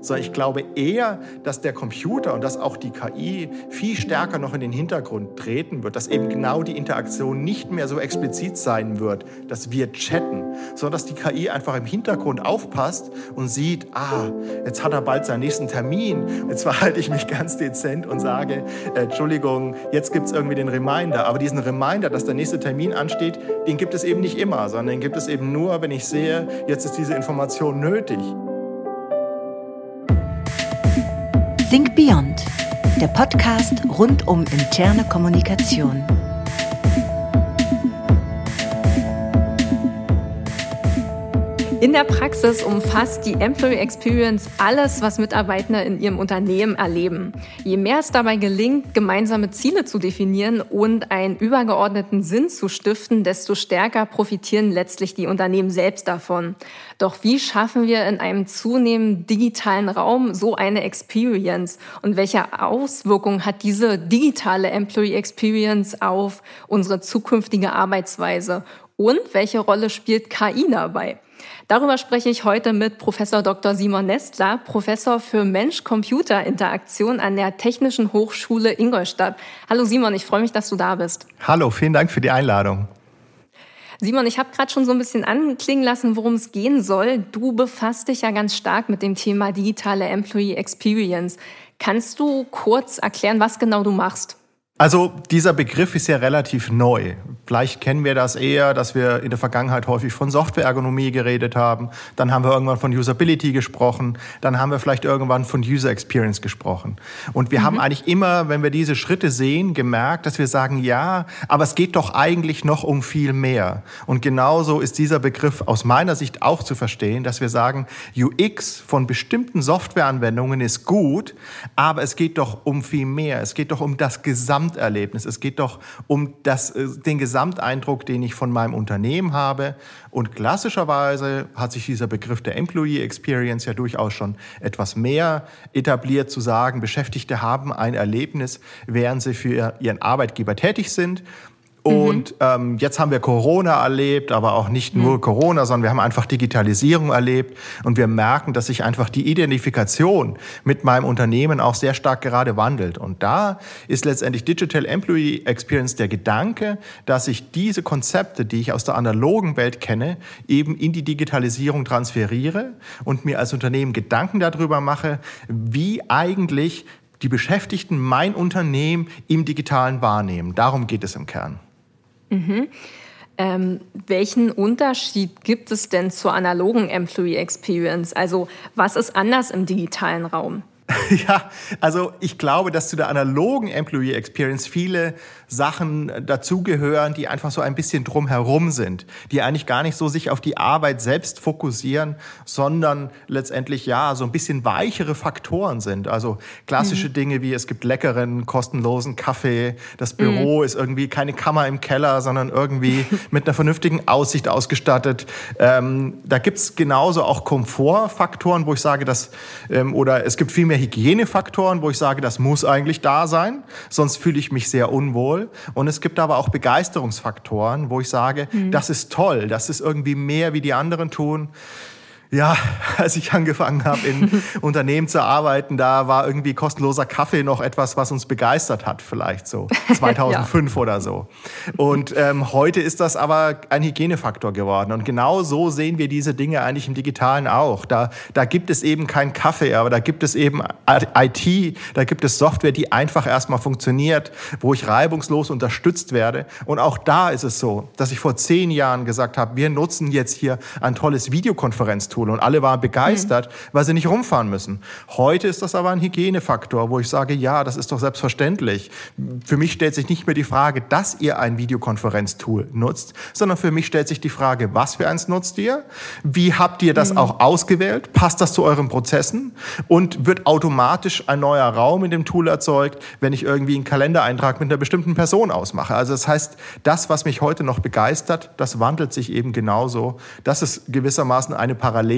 sondern ich glaube eher, dass der Computer und dass auch die KI viel stärker noch in den Hintergrund treten wird, dass eben genau die Interaktion nicht mehr so explizit sein wird, dass wir chatten, sondern dass die KI einfach im Hintergrund aufpasst und sieht, ah, jetzt hat er bald seinen nächsten Termin, jetzt verhalte ich mich ganz dezent und sage, äh, Entschuldigung, jetzt gibt es irgendwie den Reminder, aber diesen Reminder, dass der nächste Termin ansteht, den gibt es eben nicht immer, sondern den gibt es eben nur, wenn ich sehe, jetzt ist diese Information nötig. Think Beyond, der Podcast rund um interne Kommunikation. In der Praxis umfasst die Employee Experience alles, was Mitarbeiter in ihrem Unternehmen erleben. Je mehr es dabei gelingt, gemeinsame Ziele zu definieren und einen übergeordneten Sinn zu stiften, desto stärker profitieren letztlich die Unternehmen selbst davon. Doch wie schaffen wir in einem zunehmend digitalen Raum so eine Experience? Und welche Auswirkungen hat diese digitale Employee Experience auf unsere zukünftige Arbeitsweise? Und welche Rolle spielt KI dabei? Darüber spreche ich heute mit Professor Dr. Simon Nestler, Professor für Mensch-Computer-Interaktion an der Technischen Hochschule Ingolstadt. Hallo Simon, ich freue mich, dass du da bist. Hallo, vielen Dank für die Einladung. Simon, ich habe gerade schon so ein bisschen anklingen lassen, worum es gehen soll. Du befasst dich ja ganz stark mit dem Thema digitale Employee Experience. Kannst du kurz erklären, was genau du machst? Also dieser Begriff ist ja relativ neu. Vielleicht kennen wir das eher, dass wir in der Vergangenheit häufig von Softwareergonomie geredet haben. Dann haben wir irgendwann von Usability gesprochen. Dann haben wir vielleicht irgendwann von User Experience gesprochen. Und wir mhm. haben eigentlich immer, wenn wir diese Schritte sehen, gemerkt, dass wir sagen, ja, aber es geht doch eigentlich noch um viel mehr. Und genauso ist dieser Begriff aus meiner Sicht auch zu verstehen, dass wir sagen, UX von bestimmten Softwareanwendungen ist gut, aber es geht doch um viel mehr. Es geht doch um das gesamte Gesamterlebnis. Es geht doch um das, äh, den Gesamteindruck, den ich von meinem Unternehmen habe. Und klassischerweise hat sich dieser Begriff der Employee Experience ja durchaus schon etwas mehr etabliert, zu sagen, Beschäftigte haben ein Erlebnis, während sie für ihren Arbeitgeber tätig sind. Und mhm. ähm, jetzt haben wir Corona erlebt, aber auch nicht nur mhm. Corona, sondern wir haben einfach Digitalisierung erlebt und wir merken, dass sich einfach die Identifikation mit meinem Unternehmen auch sehr stark gerade wandelt. Und da ist letztendlich Digital Employee Experience der Gedanke, dass ich diese Konzepte, die ich aus der analogen Welt kenne, eben in die Digitalisierung transferiere und mir als Unternehmen Gedanken darüber mache, wie eigentlich die Beschäftigten mein Unternehmen im digitalen wahrnehmen. Darum geht es im Kern. Mhm. Ähm, welchen Unterschied gibt es denn zur analogen Employee Experience? Also was ist anders im digitalen Raum? Ja, also ich glaube, dass zu der analogen Employee Experience viele Sachen dazugehören, die einfach so ein bisschen drumherum sind, die eigentlich gar nicht so sich auf die Arbeit selbst fokussieren, sondern letztendlich ja so ein bisschen weichere Faktoren sind. Also klassische mhm. Dinge wie es gibt leckeren, kostenlosen Kaffee, das Büro mhm. ist irgendwie keine Kammer im Keller, sondern irgendwie mit einer vernünftigen Aussicht ausgestattet. Ähm, da gibt's genauso auch Komfortfaktoren, wo ich sage, dass, ähm, oder es gibt viel mehr Hygienefaktoren, wo ich sage, das muss eigentlich da sein, sonst fühle ich mich sehr unwohl. Und es gibt aber auch Begeisterungsfaktoren, wo ich sage, mhm. das ist toll, das ist irgendwie mehr, wie die anderen tun ja, als ich angefangen habe, in Unternehmen zu arbeiten, da war irgendwie kostenloser Kaffee noch etwas, was uns begeistert hat, vielleicht so 2005 ja. oder so. Und ähm, heute ist das aber ein Hygienefaktor geworden. Und genau so sehen wir diese Dinge eigentlich im Digitalen auch. Da, da gibt es eben keinen Kaffee, aber da gibt es eben IT, da gibt es Software, die einfach erstmal funktioniert, wo ich reibungslos unterstützt werde. Und auch da ist es so, dass ich vor zehn Jahren gesagt habe, wir nutzen jetzt hier ein tolles Videokonferenztool Tool und alle waren begeistert, mhm. weil sie nicht rumfahren müssen. Heute ist das aber ein Hygienefaktor, wo ich sage, ja, das ist doch selbstverständlich. Für mich stellt sich nicht mehr die Frage, dass ihr ein Videokonferenztool nutzt, sondern für mich stellt sich die Frage, was für eins nutzt ihr? Wie habt ihr das mhm. auch ausgewählt? Passt das zu euren Prozessen? Und wird automatisch ein neuer Raum in dem Tool erzeugt, wenn ich irgendwie einen Kalendereintrag mit einer bestimmten Person ausmache? Also das heißt, das, was mich heute noch begeistert, das wandelt sich eben genauso. Das ist gewissermaßen eine Parallele,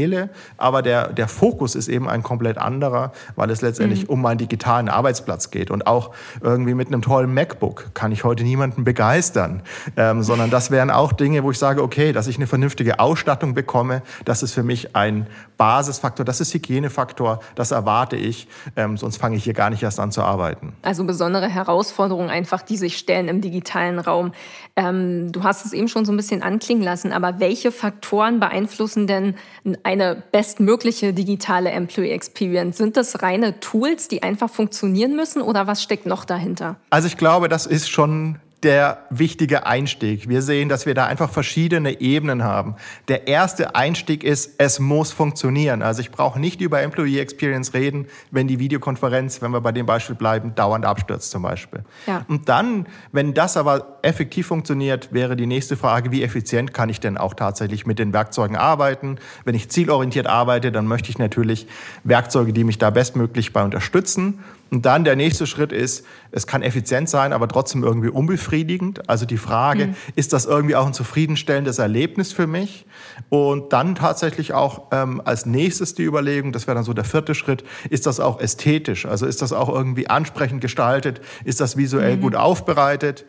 aber der, der Fokus ist eben ein komplett anderer, weil es letztendlich mhm. um meinen digitalen Arbeitsplatz geht. Und auch irgendwie mit einem tollen MacBook kann ich heute niemanden begeistern, ähm, sondern das wären auch Dinge, wo ich sage, okay, dass ich eine vernünftige Ausstattung bekomme, das ist für mich ein Basisfaktor, das ist Hygienefaktor, das erwarte ich, ähm, sonst fange ich hier gar nicht erst an zu arbeiten. Also besondere Herausforderungen einfach, die sich stellen im digitalen Raum. Ähm, du hast es eben schon so ein bisschen anklingen lassen, aber welche Faktoren beeinflussen denn eine bestmögliche digitale Employee Experience? Sind das reine Tools, die einfach funktionieren müssen oder was steckt noch dahinter? Also ich glaube, das ist schon der wichtige Einstieg. Wir sehen, dass wir da einfach verschiedene Ebenen haben. Der erste Einstieg ist, es muss funktionieren. Also ich brauche nicht über Employee Experience reden, wenn die Videokonferenz, wenn wir bei dem Beispiel bleiben, dauernd abstürzt zum Beispiel. Ja. Und dann, wenn das aber effektiv funktioniert, wäre die nächste Frage, wie effizient kann ich denn auch tatsächlich mit den Werkzeugen arbeiten? Wenn ich zielorientiert arbeite, dann möchte ich natürlich Werkzeuge, die mich da bestmöglich bei unterstützen. Und dann der nächste Schritt ist, es kann effizient sein, aber trotzdem irgendwie unbefriedigend. Also die Frage, mhm. ist das irgendwie auch ein zufriedenstellendes Erlebnis für mich? Und dann tatsächlich auch ähm, als nächstes die Überlegung, das wäre dann so der vierte Schritt, ist das auch ästhetisch? Also ist das auch irgendwie ansprechend gestaltet? Ist das visuell mhm. gut aufbereitet?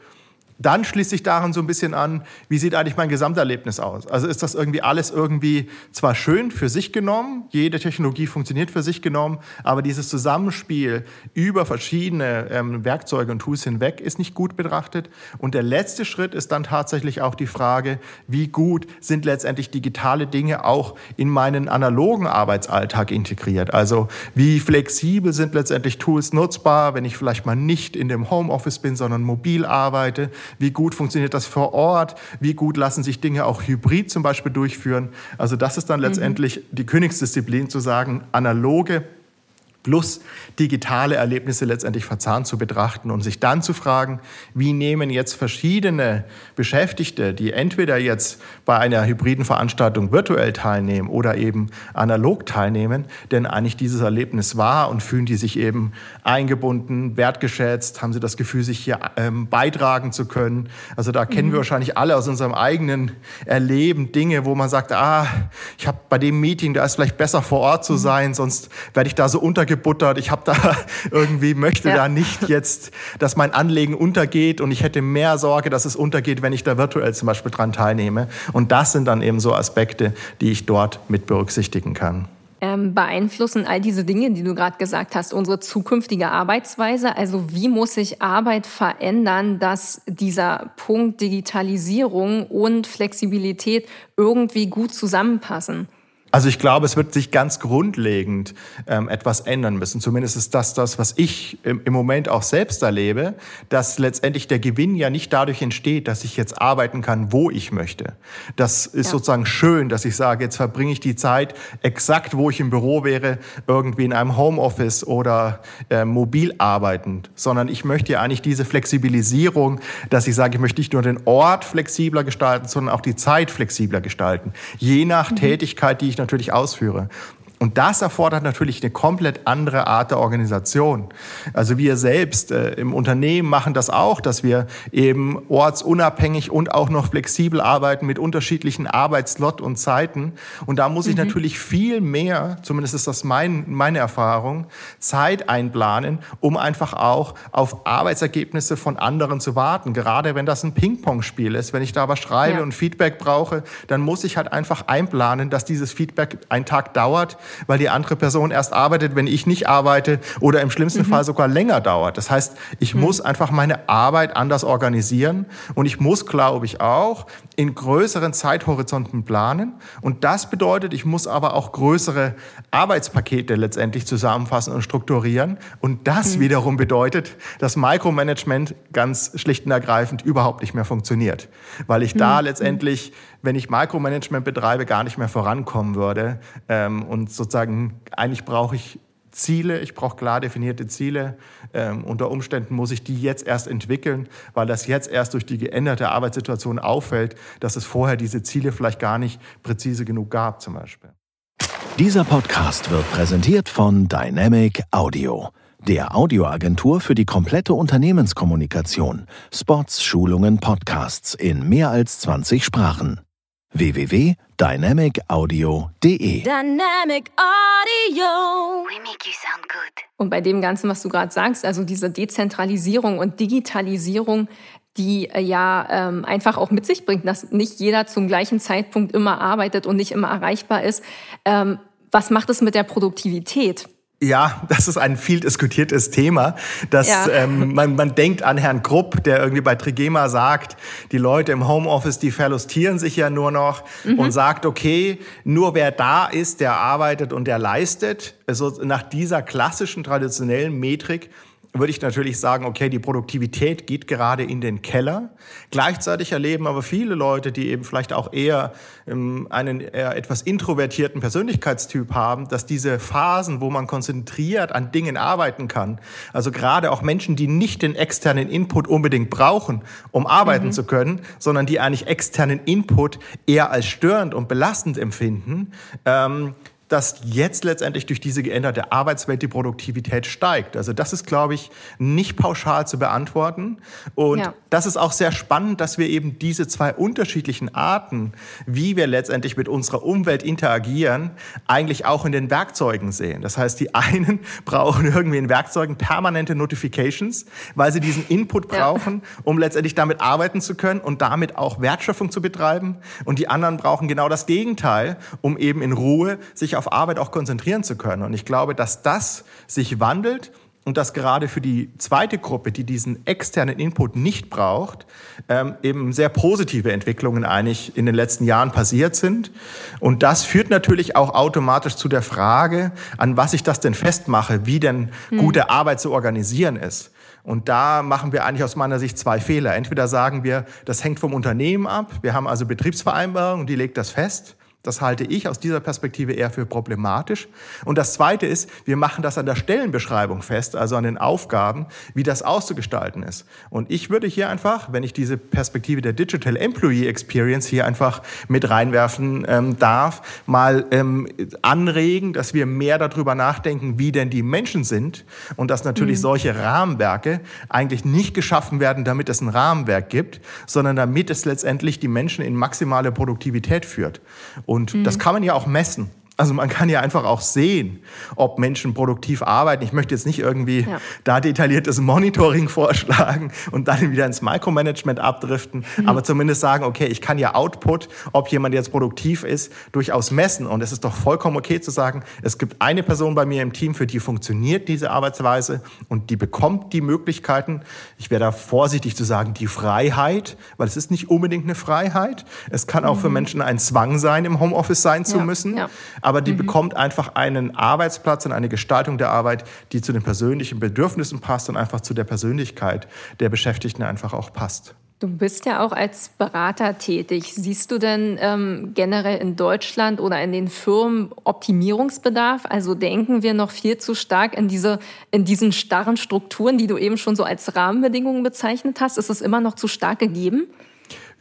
Dann schließt sich daran so ein bisschen an, wie sieht eigentlich mein Gesamterlebnis aus? Also ist das irgendwie alles irgendwie zwar schön für sich genommen, jede Technologie funktioniert für sich genommen, aber dieses Zusammenspiel über verschiedene ähm, Werkzeuge und Tools hinweg ist nicht gut betrachtet. Und der letzte Schritt ist dann tatsächlich auch die Frage, wie gut sind letztendlich digitale Dinge auch in meinen analogen Arbeitsalltag integriert? Also wie flexibel sind letztendlich Tools nutzbar, wenn ich vielleicht mal nicht in dem Homeoffice bin, sondern mobil arbeite? Wie gut funktioniert das vor Ort, wie gut lassen sich Dinge auch hybrid zum Beispiel durchführen. Also das ist dann mhm. letztendlich mhm. die Königsdisziplin zu sagen, analoge plus digitale Erlebnisse letztendlich verzahnt zu betrachten und sich dann zu fragen, wie nehmen jetzt verschiedene Beschäftigte, die entweder jetzt bei einer hybriden Veranstaltung virtuell teilnehmen oder eben analog teilnehmen, denn eigentlich dieses Erlebnis wahr und fühlen die sich eben eingebunden, wertgeschätzt, haben sie das Gefühl, sich hier ähm, beitragen zu können. Also da kennen mhm. wir wahrscheinlich alle aus unserem eigenen Erleben Dinge, wo man sagt, ah, ich habe bei dem Meeting, da ist vielleicht besser vor Ort zu mhm. sein, sonst werde ich da so untergebracht gebuttert. Ich habe da irgendwie möchte ja. da nicht jetzt, dass mein Anlegen untergeht und ich hätte mehr Sorge, dass es untergeht, wenn ich da virtuell zum Beispiel dran teilnehme. Und das sind dann eben so Aspekte, die ich dort mit berücksichtigen kann. Ähm, beeinflussen all diese Dinge, die du gerade gesagt hast, unsere zukünftige Arbeitsweise? Also wie muss sich Arbeit verändern, dass dieser Punkt Digitalisierung und Flexibilität irgendwie gut zusammenpassen? Also ich glaube, es wird sich ganz grundlegend ähm, etwas ändern müssen. Zumindest ist das das, was ich im, im, Moment auch selbst erlebe, dass letztendlich der Gewinn ja nicht dadurch entsteht, dass ich jetzt arbeiten kann, wo ich möchte. Das ist ja. sozusagen schön, dass ich sage, jetzt verbringe ich die Zeit exakt, wo ich im Büro wäre, irgendwie in einem Homeoffice oder äh, mobil arbeitend, sondern ich möchte ja eigentlich diese Flexibilisierung, dass ich sage, ich möchte nicht nur den Ort flexibler gestalten, sondern auch die Zeit flexibler gestalten. Je nach mhm. Tätigkeit, die ich natürlich ausführe. Und das erfordert natürlich eine komplett andere Art der Organisation. Also wir selbst äh, im Unternehmen machen das auch, dass wir eben ortsunabhängig und auch noch flexibel arbeiten mit unterschiedlichen Arbeitslot und Zeiten. Und da muss ich mhm. natürlich viel mehr, zumindest ist das mein, meine Erfahrung, Zeit einplanen, um einfach auch auf Arbeitsergebnisse von anderen zu warten. Gerade wenn das ein Ping-Pong-Spiel ist, wenn ich da was schreibe ja. und Feedback brauche, dann muss ich halt einfach einplanen, dass dieses Feedback einen Tag dauert weil die andere Person erst arbeitet, wenn ich nicht arbeite oder im schlimmsten mhm. Fall sogar länger dauert. Das heißt, ich mhm. muss einfach meine Arbeit anders organisieren und ich muss, glaube ich, auch in größeren Zeithorizonten planen. Und das bedeutet, ich muss aber auch größere Arbeitspakete letztendlich zusammenfassen und strukturieren. Und das mhm. wiederum bedeutet, dass Micromanagement ganz schlicht und ergreifend überhaupt nicht mehr funktioniert. Weil ich da mhm. letztendlich, wenn ich Micromanagement betreibe, gar nicht mehr vorankommen würde. Ähm, und sozusagen, eigentlich brauche ich Ziele, ich brauche klar definierte Ziele. Ähm, unter Umständen muss ich die jetzt erst entwickeln, weil das jetzt erst durch die geänderte Arbeitssituation auffällt, dass es vorher diese Ziele vielleicht gar nicht präzise genug gab zum Beispiel. Dieser Podcast wird präsentiert von Dynamic Audio, der Audioagentur für die komplette Unternehmenskommunikation, Spots, Schulungen, Podcasts in mehr als 20 Sprachen www.dynamicaudio.de. Dynamic Audio. We make you sound good. Und bei dem Ganzen, was du gerade sagst, also diese Dezentralisierung und Digitalisierung, die äh, ja ähm, einfach auch mit sich bringt, dass nicht jeder zum gleichen Zeitpunkt immer arbeitet und nicht immer erreichbar ist. Ähm, was macht es mit der Produktivität? Ja, das ist ein viel diskutiertes Thema. Dass, ja. ähm, man, man denkt an Herrn Krupp, der irgendwie bei Trigema sagt, die Leute im Homeoffice, die verlustieren sich ja nur noch mhm. und sagt, okay, nur wer da ist, der arbeitet und der leistet. Also nach dieser klassischen traditionellen Metrik würde ich natürlich sagen, okay, die Produktivität geht gerade in den Keller. Gleichzeitig erleben aber viele Leute, die eben vielleicht auch eher ähm, einen eher etwas introvertierten Persönlichkeitstyp haben, dass diese Phasen, wo man konzentriert an Dingen arbeiten kann, also gerade auch Menschen, die nicht den externen Input unbedingt brauchen, um arbeiten mhm. zu können, sondern die eigentlich externen Input eher als störend und belastend empfinden, ähm, dass jetzt letztendlich durch diese geänderte Arbeitswelt die Produktivität steigt. Also das ist, glaube ich, nicht pauschal zu beantworten. Und ja. das ist auch sehr spannend, dass wir eben diese zwei unterschiedlichen Arten, wie wir letztendlich mit unserer Umwelt interagieren, eigentlich auch in den Werkzeugen sehen. Das heißt, die einen brauchen irgendwie in Werkzeugen permanente Notifications, weil sie diesen Input brauchen, ja. um letztendlich damit arbeiten zu können und damit auch Wertschöpfung zu betreiben. Und die anderen brauchen genau das Gegenteil, um eben in Ruhe sich auf auf Arbeit auch konzentrieren zu können. Und ich glaube, dass das sich wandelt und dass gerade für die zweite Gruppe, die diesen externen Input nicht braucht, ähm, eben sehr positive Entwicklungen eigentlich in den letzten Jahren passiert sind. Und das führt natürlich auch automatisch zu der Frage, an was ich das denn festmache, wie denn hm. gute Arbeit zu organisieren ist. Und da machen wir eigentlich aus meiner Sicht zwei Fehler. Entweder sagen wir, das hängt vom Unternehmen ab. Wir haben also Betriebsvereinbarungen, die legt das fest. Das halte ich aus dieser Perspektive eher für problematisch. Und das Zweite ist, wir machen das an der Stellenbeschreibung fest, also an den Aufgaben, wie das auszugestalten ist. Und ich würde hier einfach, wenn ich diese Perspektive der Digital Employee Experience hier einfach mit reinwerfen ähm, darf, mal ähm, anregen, dass wir mehr darüber nachdenken, wie denn die Menschen sind und dass natürlich mhm. solche Rahmenwerke eigentlich nicht geschaffen werden, damit es ein Rahmenwerk gibt, sondern damit es letztendlich die Menschen in maximale Produktivität führt. Und mhm. das kann man ja auch messen. Also man kann ja einfach auch sehen, ob Menschen produktiv arbeiten. Ich möchte jetzt nicht irgendwie ja. da detailliertes Monitoring vorschlagen und dann wieder ins Micromanagement abdriften, mhm. aber zumindest sagen, okay, ich kann ja Output, ob jemand jetzt produktiv ist, durchaus messen. Und es ist doch vollkommen okay zu sagen, es gibt eine Person bei mir im Team, für die funktioniert diese Arbeitsweise und die bekommt die Möglichkeiten. Ich wäre da vorsichtig zu sagen, die Freiheit, weil es ist nicht unbedingt eine Freiheit. Es kann auch mhm. für Menschen ein Zwang sein, im Homeoffice sein zu ja. müssen. Ja aber die mhm. bekommt einfach einen Arbeitsplatz und eine Gestaltung der Arbeit, die zu den persönlichen Bedürfnissen passt und einfach zu der Persönlichkeit der Beschäftigten einfach auch passt. Du bist ja auch als Berater tätig. Siehst du denn ähm, generell in Deutschland oder in den Firmen Optimierungsbedarf? Also denken wir noch viel zu stark in diese, in diesen starren Strukturen, die du eben schon so als Rahmenbedingungen bezeichnet hast? Ist es immer noch zu stark gegeben?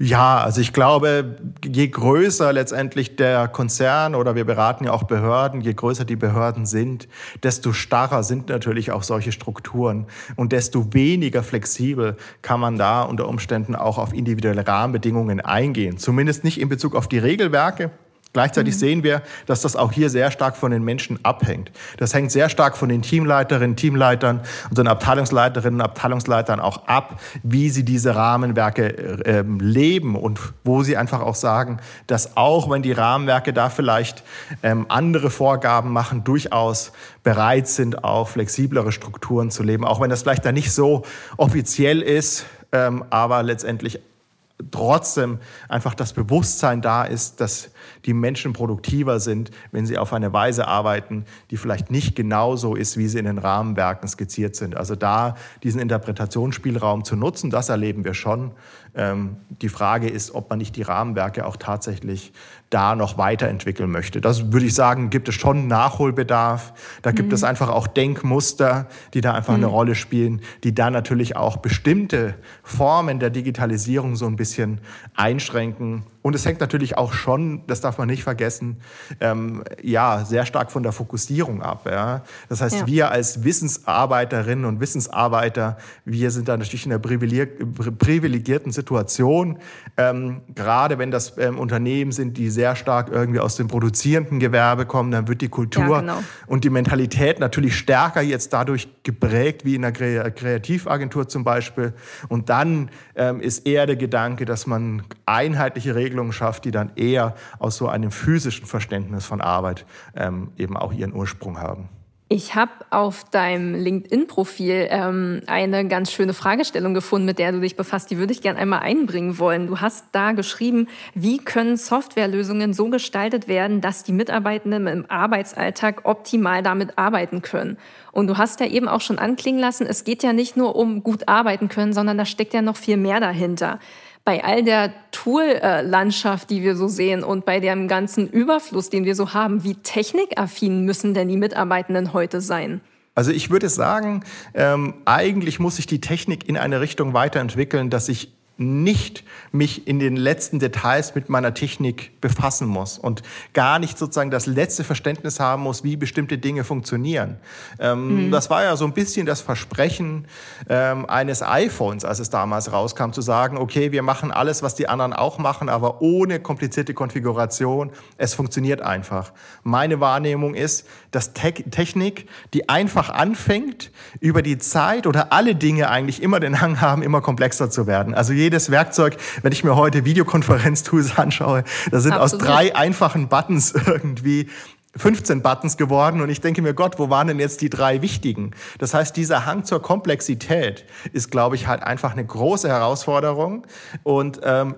Ja, also ich glaube, je größer letztendlich der Konzern oder wir beraten ja auch Behörden, je größer die Behörden sind, desto starrer sind natürlich auch solche Strukturen und desto weniger flexibel kann man da unter Umständen auch auf individuelle Rahmenbedingungen eingehen. Zumindest nicht in Bezug auf die Regelwerke, Gleichzeitig mhm. sehen wir, dass das auch hier sehr stark von den Menschen abhängt. Das hängt sehr stark von den Teamleiterinnen, Teamleitern und den Abteilungsleiterinnen und Abteilungsleitern auch ab, wie sie diese Rahmenwerke äh, leben und wo sie einfach auch sagen, dass auch wenn die Rahmenwerke da vielleicht ähm, andere Vorgaben machen, durchaus bereit sind, auch flexiblere Strukturen zu leben, auch wenn das vielleicht da nicht so offiziell ist, ähm, aber letztendlich trotzdem einfach das Bewusstsein da ist, dass die Menschen produktiver sind, wenn sie auf eine Weise arbeiten, die vielleicht nicht genauso ist, wie sie in den Rahmenwerken skizziert sind. Also da diesen Interpretationsspielraum zu nutzen, das erleben wir schon. Ähm, die Frage ist, ob man nicht die Rahmenwerke auch tatsächlich da noch weiterentwickeln möchte. Das würde ich sagen, gibt es schon Nachholbedarf. Da gibt mhm. es einfach auch Denkmuster, die da einfach mhm. eine Rolle spielen, die da natürlich auch bestimmte Formen der Digitalisierung so ein bisschen einschränken. Und es hängt natürlich auch schon, das darf man nicht vergessen, ähm, ja, sehr stark von der Fokussierung ab. Ja? Das heißt, ja. wir als Wissensarbeiterinnen und Wissensarbeiter, wir sind da natürlich in einer privilegierten Situation, ähm, gerade wenn das ähm, Unternehmen sind, die sehr stark irgendwie aus dem produzierenden Gewerbe kommen, dann wird die Kultur ja, genau. und die Mentalität natürlich stärker jetzt dadurch geprägt, wie in einer Kreativagentur zum Beispiel. Und dann ähm, ist eher der Gedanke, dass man einheitliche Regeln Regelungen schafft, die dann eher aus so einem physischen Verständnis von Arbeit ähm, eben auch ihren Ursprung haben. Ich habe auf deinem LinkedIn-Profil ähm, eine ganz schöne Fragestellung gefunden, mit der du dich befasst. Die würde ich gerne einmal einbringen wollen. Du hast da geschrieben, wie können Softwarelösungen so gestaltet werden, dass die Mitarbeitenden im Arbeitsalltag optimal damit arbeiten können. Und du hast ja eben auch schon anklingen lassen, es geht ja nicht nur um gut arbeiten können, sondern da steckt ja noch viel mehr dahinter bei all der Tool-Landschaft, die wir so sehen und bei dem ganzen Überfluss, den wir so haben, wie technikaffin müssen denn die Mitarbeitenden heute sein? Also ich würde sagen, ähm, eigentlich muss sich die Technik in eine Richtung weiterentwickeln, dass ich nicht mich in den letzten Details mit meiner Technik befassen muss und gar nicht sozusagen das letzte Verständnis haben muss, wie bestimmte Dinge funktionieren. Ähm, mhm. Das war ja so ein bisschen das Versprechen ähm, eines iPhones, als es damals rauskam, zu sagen, okay, wir machen alles, was die anderen auch machen, aber ohne komplizierte Konfiguration. Es funktioniert einfach. Meine Wahrnehmung ist, dass Te Technik, die einfach anfängt, über die Zeit oder alle Dinge eigentlich immer den Hang haben, immer komplexer zu werden. Also jedes Werkzeug, wenn ich mir heute Videokonferenztools anschaue, da sind Absolut. aus drei einfachen Buttons irgendwie 15 Buttons geworden und ich denke mir, Gott, wo waren denn jetzt die drei wichtigen? Das heißt, dieser Hang zur Komplexität ist, glaube ich, halt einfach eine große Herausforderung und ähm,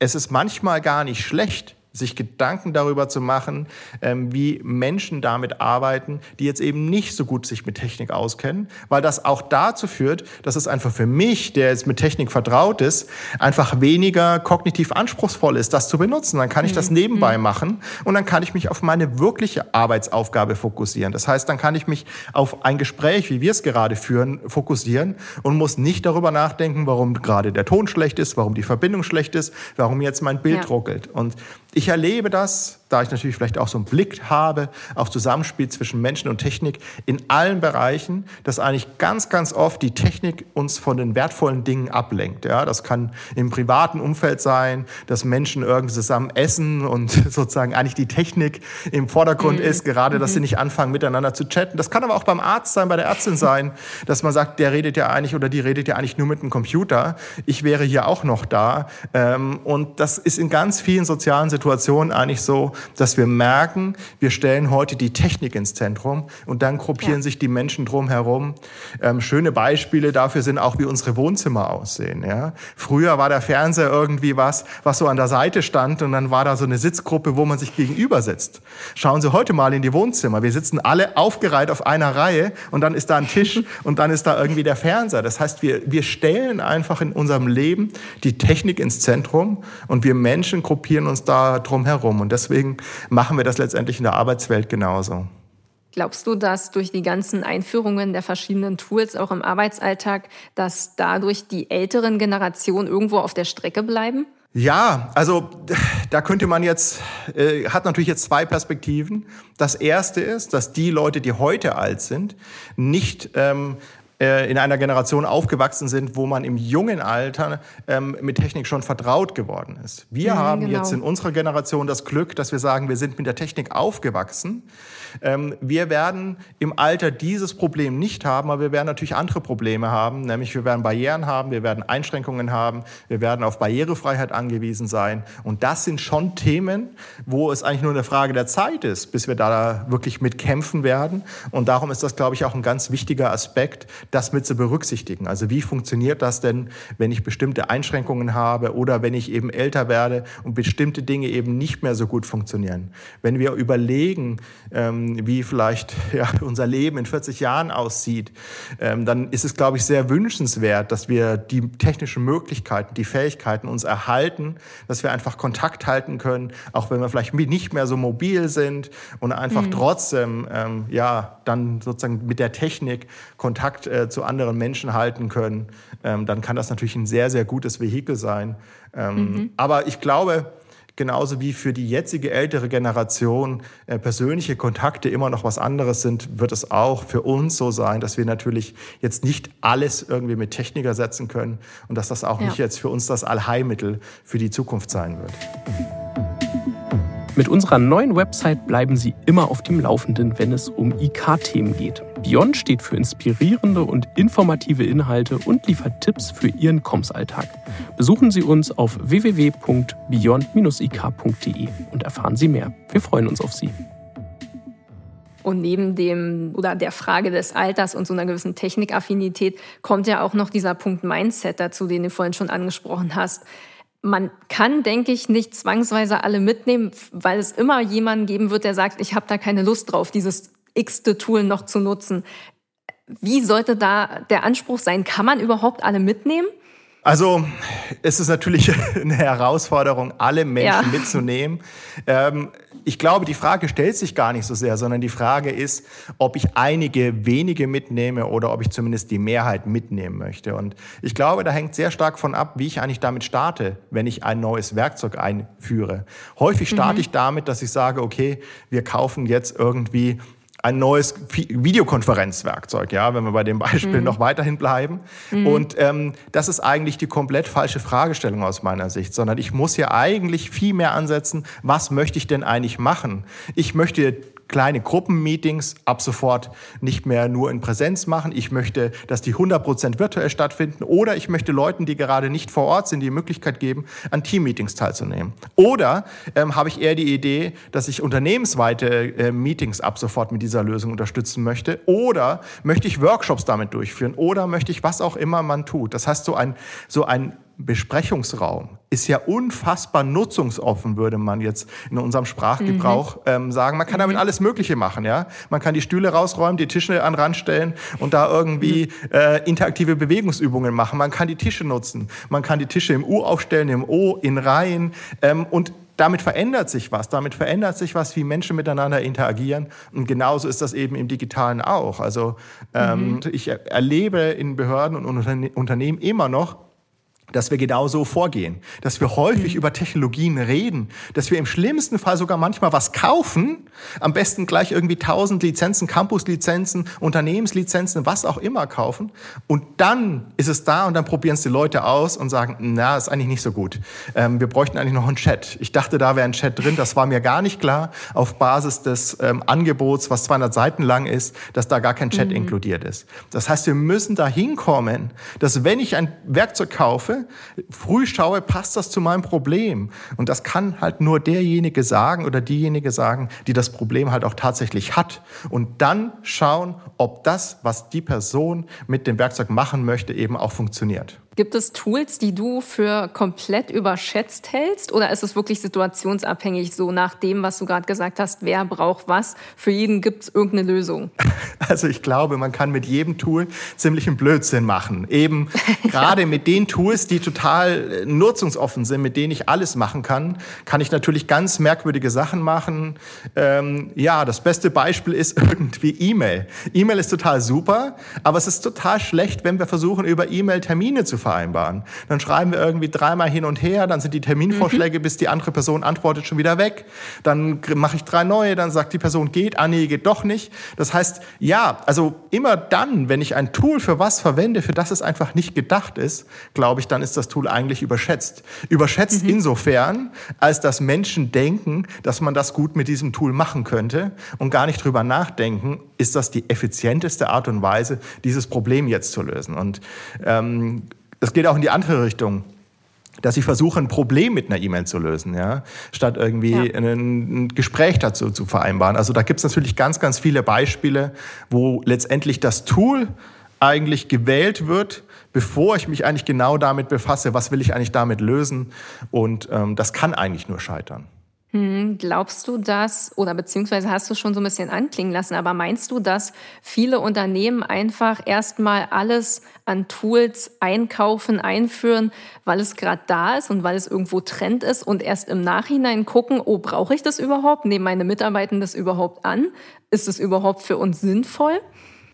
es ist manchmal gar nicht schlecht, sich Gedanken darüber zu machen, ähm, wie Menschen damit arbeiten, die jetzt eben nicht so gut sich mit Technik auskennen, weil das auch dazu führt, dass es einfach für mich, der jetzt mit Technik vertraut ist, einfach weniger kognitiv anspruchsvoll ist, das zu benutzen. Dann kann ich das mhm. nebenbei mhm. machen und dann kann ich mich auf meine wirkliche Arbeitsaufgabe fokussieren. Das heißt, dann kann ich mich auf ein Gespräch, wie wir es gerade führen, fokussieren und muss nicht darüber nachdenken, warum gerade der Ton schlecht ist, warum die Verbindung schlecht ist, warum jetzt mein Bild ja. ruckelt. Und ich erlebe das da ich natürlich vielleicht auch so einen Blick habe auf Zusammenspiel zwischen Menschen und Technik in allen Bereichen, dass eigentlich ganz, ganz oft die Technik uns von den wertvollen Dingen ablenkt. Ja, das kann im privaten Umfeld sein, dass Menschen irgendwie zusammen essen und sozusagen eigentlich die Technik im Vordergrund mhm. ist, gerade, dass mhm. sie nicht anfangen, miteinander zu chatten. Das kann aber auch beim Arzt sein, bei der Ärztin sein, dass man sagt, der redet ja eigentlich oder die redet ja eigentlich nur mit dem Computer. Ich wäre hier auch noch da. Ähm, und das ist in ganz vielen sozialen Situationen eigentlich so, dass wir merken, wir stellen heute die Technik ins Zentrum und dann gruppieren ja. sich die Menschen drumherum. Ähm, schöne Beispiele dafür sind auch, wie unsere Wohnzimmer aussehen. Ja? Früher war der Fernseher irgendwie was, was so an der Seite stand und dann war da so eine Sitzgruppe, wo man sich gegenüber sitzt. Schauen Sie heute mal in die Wohnzimmer. Wir sitzen alle aufgereiht auf einer Reihe und dann ist da ein Tisch und dann ist da irgendwie der Fernseher. Das heißt, wir, wir stellen einfach in unserem Leben die Technik ins Zentrum und wir Menschen gruppieren uns da drum herum. Und deswegen machen wir das letztendlich in der Arbeitswelt genauso. Glaubst du, dass durch die ganzen Einführungen der verschiedenen Tools auch im Arbeitsalltag, dass dadurch die älteren Generationen irgendwo auf der Strecke bleiben? Ja, also da könnte man jetzt, äh, hat natürlich jetzt zwei Perspektiven. Das erste ist, dass die Leute, die heute alt sind, nicht ähm, äh, in einer Generation aufgewachsen sind, wo man im jungen Alter ähm, mit Technik schon vertraut geworden ist. Wir mhm, haben genau. jetzt in unserer Generation das Glück, dass wir sagen, wir sind mit der Technik aufgewachsen. Ähm, wir werden im Alter dieses Problem nicht haben, aber wir werden natürlich andere Probleme haben, nämlich wir werden Barrieren haben, wir werden Einschränkungen haben, wir werden auf Barrierefreiheit angewiesen sein. Und das sind schon Themen, wo es eigentlich nur eine Frage der Zeit ist, bis wir da wirklich mit kämpfen werden. Und darum ist das, glaube ich, auch ein ganz wichtiger Aspekt, das mit zu berücksichtigen. Also wie funktioniert das denn, wenn ich bestimmte Einschränkungen habe oder wenn ich eben älter werde und bestimmte Dinge eben nicht mehr so gut funktionieren? Wenn wir überlegen, ähm, wie vielleicht ja, unser Leben in 40 Jahren aussieht, ähm, dann ist es, glaube ich, sehr wünschenswert, dass wir die technischen Möglichkeiten, die Fähigkeiten uns erhalten, dass wir einfach Kontakt halten können, auch wenn wir vielleicht nicht mehr so mobil sind und einfach mhm. trotzdem ähm, ja dann sozusagen mit der Technik Kontakt äh, zu anderen Menschen halten können. Ähm, dann kann das natürlich ein sehr, sehr gutes Vehikel sein. Ähm, mhm. Aber ich glaube, genauso wie für die jetzige ältere Generation äh, persönliche Kontakte immer noch was anderes sind, wird es auch für uns so sein, dass wir natürlich jetzt nicht alles irgendwie mit Technik ersetzen können und dass das auch ja. nicht jetzt für uns das Allheilmittel für die Zukunft sein wird. Mit unserer neuen Website bleiben Sie immer auf dem Laufenden, wenn es um IK-Themen geht. Beyond steht für inspirierende und informative Inhalte und liefert Tipps für Ihren Kommsalltag. Besuchen Sie uns auf www.beyond-ik.de und erfahren Sie mehr. Wir freuen uns auf Sie. Und neben dem oder der Frage des Alters und so einer gewissen Technikaffinität kommt ja auch noch dieser Punkt Mindset dazu, den du vorhin schon angesprochen hast man kann, denke ich, nicht zwangsweise alle mitnehmen, weil es immer jemanden geben wird, der sagt, ich habe da keine Lust drauf, dieses x-te Tool noch zu nutzen. Wie sollte da der Anspruch sein? Kann man überhaupt alle mitnehmen? Also es ist natürlich eine Herausforderung, alle Menschen ja. mitzunehmen. Ähm, ich glaube, die Frage stellt sich gar nicht so sehr, sondern die Frage ist, ob ich einige wenige mitnehme oder ob ich zumindest die Mehrheit mitnehmen möchte. Und ich glaube, da hängt sehr stark von ab, wie ich eigentlich damit starte, wenn ich ein neues Werkzeug einführe. Häufig starte mhm. ich damit, dass ich sage, okay, wir kaufen jetzt irgendwie ein neues Videokonferenzwerkzeug, ja, wenn wir bei dem Beispiel mhm. noch weiterhin bleiben. Mhm. Und ähm, das ist eigentlich die komplett falsche Fragestellung aus meiner Sicht, sondern ich muss hier eigentlich viel mehr ansetzen, was möchte ich denn eigentlich machen? Ich möchte kleine Gruppenmeetings ab sofort nicht mehr nur in Präsenz machen. Ich möchte, dass die 100% virtuell stattfinden oder ich möchte Leuten, die gerade nicht vor Ort sind, die Möglichkeit geben, an Teammeetings teilzunehmen. Oder ähm, habe ich eher die Idee, dass ich unternehmensweite äh, Meetings ab sofort mit dieser Lösung unterstützen möchte oder möchte ich Workshops damit durchführen oder möchte ich was auch immer man tut. Das heißt, so ein, so ein Besprechungsraum ist ja unfassbar nutzungsoffen, würde man jetzt in unserem Sprachgebrauch mhm. ähm, sagen. Man kann damit mhm. alles Mögliche machen, ja. Man kann die Stühle rausräumen, die Tische an den Rand stellen und da irgendwie mhm. äh, interaktive Bewegungsübungen machen. Man kann die Tische nutzen. Man kann die Tische im U aufstellen, im O, in Reihen ähm, und damit verändert sich was. Damit verändert sich was, wie Menschen miteinander interagieren. Und genauso ist das eben im Digitalen auch. Also ähm, mhm. ich erlebe in Behörden und Unternehmen immer noch, dass wir genau so vorgehen, dass wir häufig mhm. über Technologien reden, dass wir im schlimmsten Fall sogar manchmal was kaufen, am besten gleich irgendwie 1000 Lizenzen, Campus-Lizenzen, Unternehmenslizenzen, was auch immer kaufen und dann ist es da und dann probieren es die Leute aus und sagen, na, ist eigentlich nicht so gut. Ähm, wir bräuchten eigentlich noch einen Chat. Ich dachte, da wäre ein Chat drin, das war mir gar nicht klar auf Basis des ähm, Angebots, was 200 Seiten lang ist, dass da gar kein Chat mhm. inkludiert ist. Das heißt, wir müssen da hinkommen, dass wenn ich ein Werkzeug kaufe, früh schaue, passt das zu meinem Problem? Und das kann halt nur derjenige sagen oder diejenige sagen, die das Problem halt auch tatsächlich hat. Und dann schauen, ob das, was die Person mit dem Werkzeug machen möchte, eben auch funktioniert. Gibt es Tools, die du für komplett überschätzt hältst? Oder ist es wirklich situationsabhängig, so nach dem, was du gerade gesagt hast, wer braucht was? Für jeden gibt es irgendeine Lösung. Also ich glaube, man kann mit jedem Tool ziemlichen Blödsinn machen. Eben gerade mit den Tools, die total äh, nutzungsoffen sind, mit denen ich alles machen kann, kann ich natürlich ganz merkwürdige Sachen machen. Ähm, ja, das beste Beispiel ist irgendwie E-Mail. E-Mail ist total super, aber es ist total schlecht, wenn wir versuchen, über E-Mail Termine zu vereinbaren. Dann schreiben wir irgendwie dreimal hin und her, dann sind die Terminvorschläge, mhm. bis die andere Person antwortet, schon wieder weg. Dann mache ich drei neue, dann sagt die Person geht, ah nee, geht doch nicht. Das heißt, ja, also immer dann, wenn ich ein Tool für was verwende, für das es einfach nicht gedacht ist, glaube ich, dann ist das Tool eigentlich überschätzt. Überschätzt mhm. insofern, als dass Menschen denken, dass man das gut mit diesem Tool machen könnte und gar nicht drüber nachdenken, ist das die effizienteste Art und Weise, dieses Problem jetzt zu lösen. Und ähm, das geht auch in die andere Richtung dass ich versuche, ein Problem mit einer E-Mail zu lösen, ja, statt irgendwie ja. ein, Gespräch dazu zu vereinbaren. Also da gibt es natürlich ganz, ganz viele Beispiele, wo letztendlich das Tool eigentlich gewählt wird, bevor ich mich eigentlich genau damit befasse, was will ich eigentlich damit lösen. Und ähm, das kann eigentlich nur scheitern. Hm, glaubst du das, oder beziehungsweise hast du schon so ein bisschen anklingen lassen, aber meinst du, dass viele Unternehmen einfach erstmal alles an Tools einkaufen, einführen, weil es gerade da ist und weil es irgendwo Trend ist und erst im Nachhinein gucken, oh, brauche ich das überhaupt? Nehmen meine Mitarbeiter das überhaupt an? Ist es überhaupt für uns sinnvoll?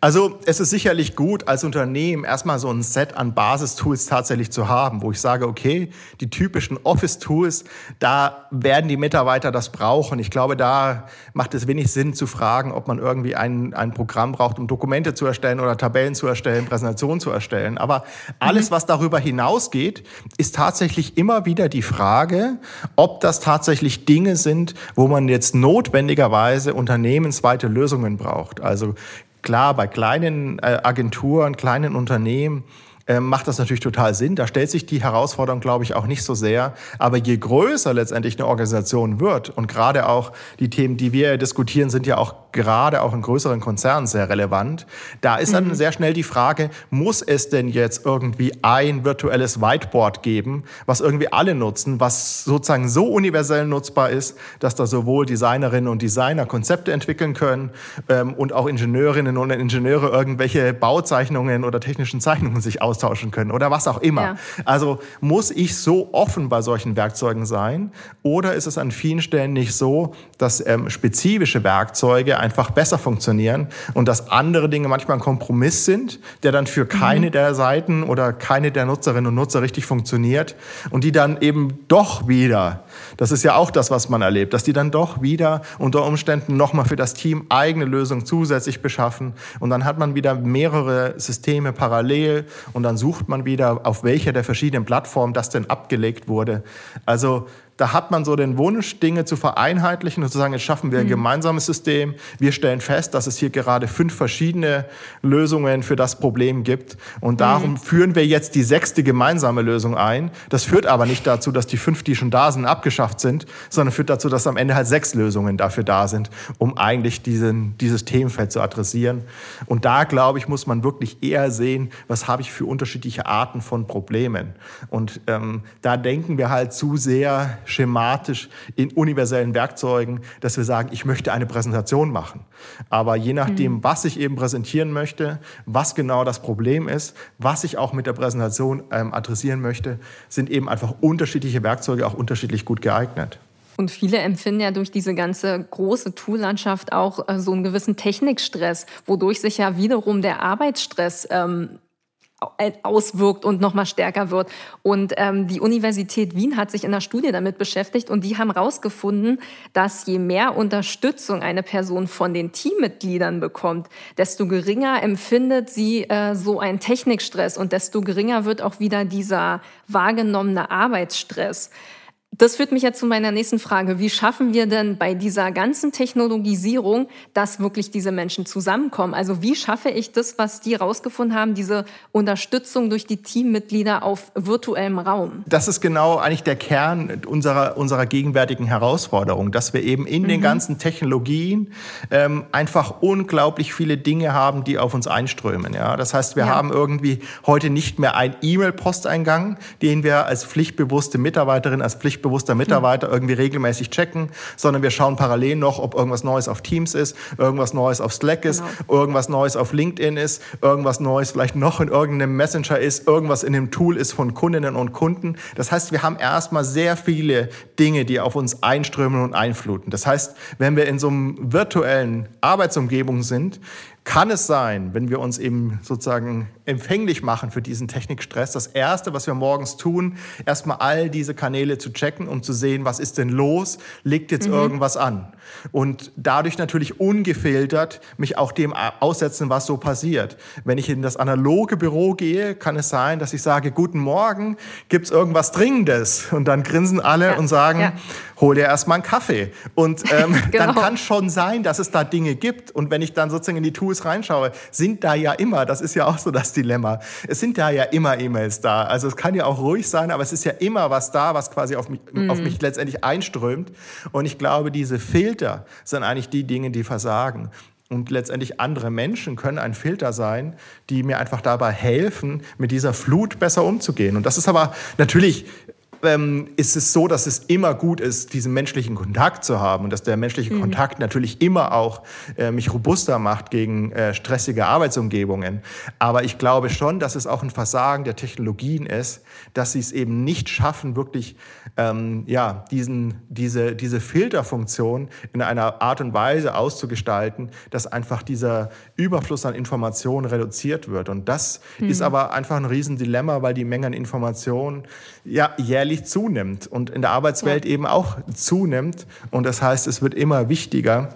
Also es ist sicherlich gut, als Unternehmen erstmal so ein Set an Basistools tatsächlich zu haben, wo ich sage, okay, die typischen Office-Tools, da werden die Mitarbeiter das brauchen. Ich glaube, da macht es wenig Sinn zu fragen, ob man irgendwie ein, ein Programm braucht, um Dokumente zu erstellen oder Tabellen zu erstellen, Präsentationen zu erstellen. Aber alles, mhm. was darüber hinausgeht, ist tatsächlich immer wieder die Frage, ob das tatsächlich Dinge sind, wo man jetzt notwendigerweise unternehmensweite Lösungen braucht. Also Klar, bei kleinen äh, Agenturen, kleinen Unternehmen ähm, macht das natürlich total Sinn. Da stellt sich die Herausforderung, glaube ich, auch nicht so sehr. Aber je größer letztendlich eine Organisation wird und gerade auch die Themen, die wir diskutieren, sind ja auch gerade auch in größeren Konzernen sehr relevant. Da ist dann mhm. sehr schnell die Frage, muss es denn jetzt irgendwie ein virtuelles Whiteboard geben, was irgendwie alle nutzen, was sozusagen so universell nutzbar ist, dass da sowohl Designerinnen und Designer Konzepte entwickeln können ähm, und auch Ingenieurinnen und Ingenieure irgendwelche Bauzeichnungen oder technischen Zeichnungen sich austauschen können oder was auch immer. Ja. Also muss ich so offen bei solchen Werkzeugen sein oder ist es an vielen Stellen nicht so, dass ähm, spezifische Werkzeuge einfach besser funktionieren und dass andere Dinge manchmal ein Kompromiss sind, der dann für keine mhm. der Seiten oder keine der Nutzerinnen und Nutzer richtig funktioniert und die dann eben doch wieder, das ist ja auch das, was man erlebt, dass die dann doch wieder unter Umständen nochmal für das Team eigene Lösungen zusätzlich beschaffen und dann hat man wieder mehrere Systeme parallel und dann sucht man wieder, auf welcher der verschiedenen Plattformen das denn abgelegt wurde. Also da hat man so den Wunsch, Dinge zu vereinheitlichen und zu sagen, jetzt schaffen wir ein mhm. gemeinsames System. Wir stellen fest, dass es hier gerade fünf verschiedene Lösungen für das Problem gibt. Und darum mhm. führen wir jetzt die sechste gemeinsame Lösung ein. Das führt aber nicht dazu, dass die fünf, die schon da sind, abgeschafft sind, sondern führt dazu, dass am Ende halt sechs Lösungen dafür da sind, um eigentlich diesen, dieses Themenfeld zu adressieren. Und da, glaube ich, muss man wirklich eher sehen, was habe ich für unterschiedliche Arten von Problemen. Und ähm, da denken wir halt zu sehr schematisch in universellen Werkzeugen, dass wir sagen, ich möchte eine Präsentation machen. Aber je nachdem, mhm. was ich eben präsentieren möchte, was genau das Problem ist, was ich auch mit der Präsentation ähm, adressieren möchte, sind eben einfach unterschiedliche Werkzeuge auch unterschiedlich gut geeignet. Und viele empfinden ja durch diese ganze große Toollandschaft auch äh, so einen gewissen Technikstress, wodurch sich ja wiederum der Arbeitsstress ähm, auswirkt und noch mal stärker wird. Und ähm, die Universität Wien hat sich in einer Studie damit beschäftigt und die haben herausgefunden, dass je mehr Unterstützung eine Person von den Teammitgliedern bekommt, desto geringer empfindet sie äh, so einen Technikstress und desto geringer wird auch wieder dieser wahrgenommene Arbeitsstress. Das führt mich jetzt zu meiner nächsten Frage. Wie schaffen wir denn bei dieser ganzen Technologisierung, dass wirklich diese Menschen zusammenkommen? Also wie schaffe ich das, was die rausgefunden haben, diese Unterstützung durch die Teammitglieder auf virtuellem Raum? Das ist genau eigentlich der Kern unserer, unserer gegenwärtigen Herausforderung, dass wir eben in mhm. den ganzen Technologien ähm, einfach unglaublich viele Dinge haben, die auf uns einströmen. Ja? Das heißt, wir ja. haben irgendwie heute nicht mehr einen E-Mail-Posteingang, den wir als pflichtbewusste Mitarbeiterin, als Pflicht pflichtbewusster Mitarbeiter irgendwie regelmäßig checken, sondern wir schauen parallel noch, ob irgendwas Neues auf Teams ist, irgendwas Neues auf Slack ist, genau. irgendwas Neues auf LinkedIn ist, irgendwas Neues vielleicht noch in irgendeinem Messenger ist, irgendwas in dem Tool ist von Kundinnen und Kunden. Das heißt, wir haben erstmal sehr viele Dinge, die auf uns einströmen und einfluten. Das heißt, wenn wir in so einem virtuellen Arbeitsumgebung sind, kann es sein, wenn wir uns eben sozusagen empfänglich machen für diesen Technikstress, das Erste, was wir morgens tun, erstmal all diese Kanäle zu checken, um zu sehen, was ist denn los, liegt jetzt mhm. irgendwas an. Und dadurch natürlich ungefiltert mich auch dem aussetzen, was so passiert. Wenn ich in das analoge Büro gehe, kann es sein, dass ich sage, guten Morgen, gibt's irgendwas Dringendes? Und dann grinsen alle ja. und sagen, ja. Hol dir erstmal einen Kaffee. Und ähm, genau. dann kann schon sein, dass es da Dinge gibt. Und wenn ich dann sozusagen in die Tools reinschaue, sind da ja immer, das ist ja auch so das Dilemma, es sind da ja immer E-Mails da. Also es kann ja auch ruhig sein, aber es ist ja immer was da, was quasi auf mich, mhm. auf mich letztendlich einströmt. Und ich glaube, diese Filter sind eigentlich die Dinge, die versagen. Und letztendlich andere Menschen können ein Filter sein, die mir einfach dabei helfen, mit dieser Flut besser umzugehen. Und das ist aber natürlich ähm, ist es so, dass es immer gut ist, diesen menschlichen Kontakt zu haben und dass der menschliche mhm. Kontakt natürlich immer auch äh, mich robuster macht gegen äh, stressige Arbeitsumgebungen. Aber ich glaube schon, dass es auch ein Versagen der Technologien ist, dass sie es eben nicht schaffen, wirklich ähm, ja, diesen, diese, diese Filterfunktion in einer Art und Weise auszugestalten, dass einfach dieser Überfluss an Informationen reduziert wird. Und das mhm. ist aber einfach ein Riesendilemma, weil die Menge an Informationen ja jährlich zunimmt und in der Arbeitswelt ja. eben auch zunimmt. Und das heißt, es wird immer wichtiger,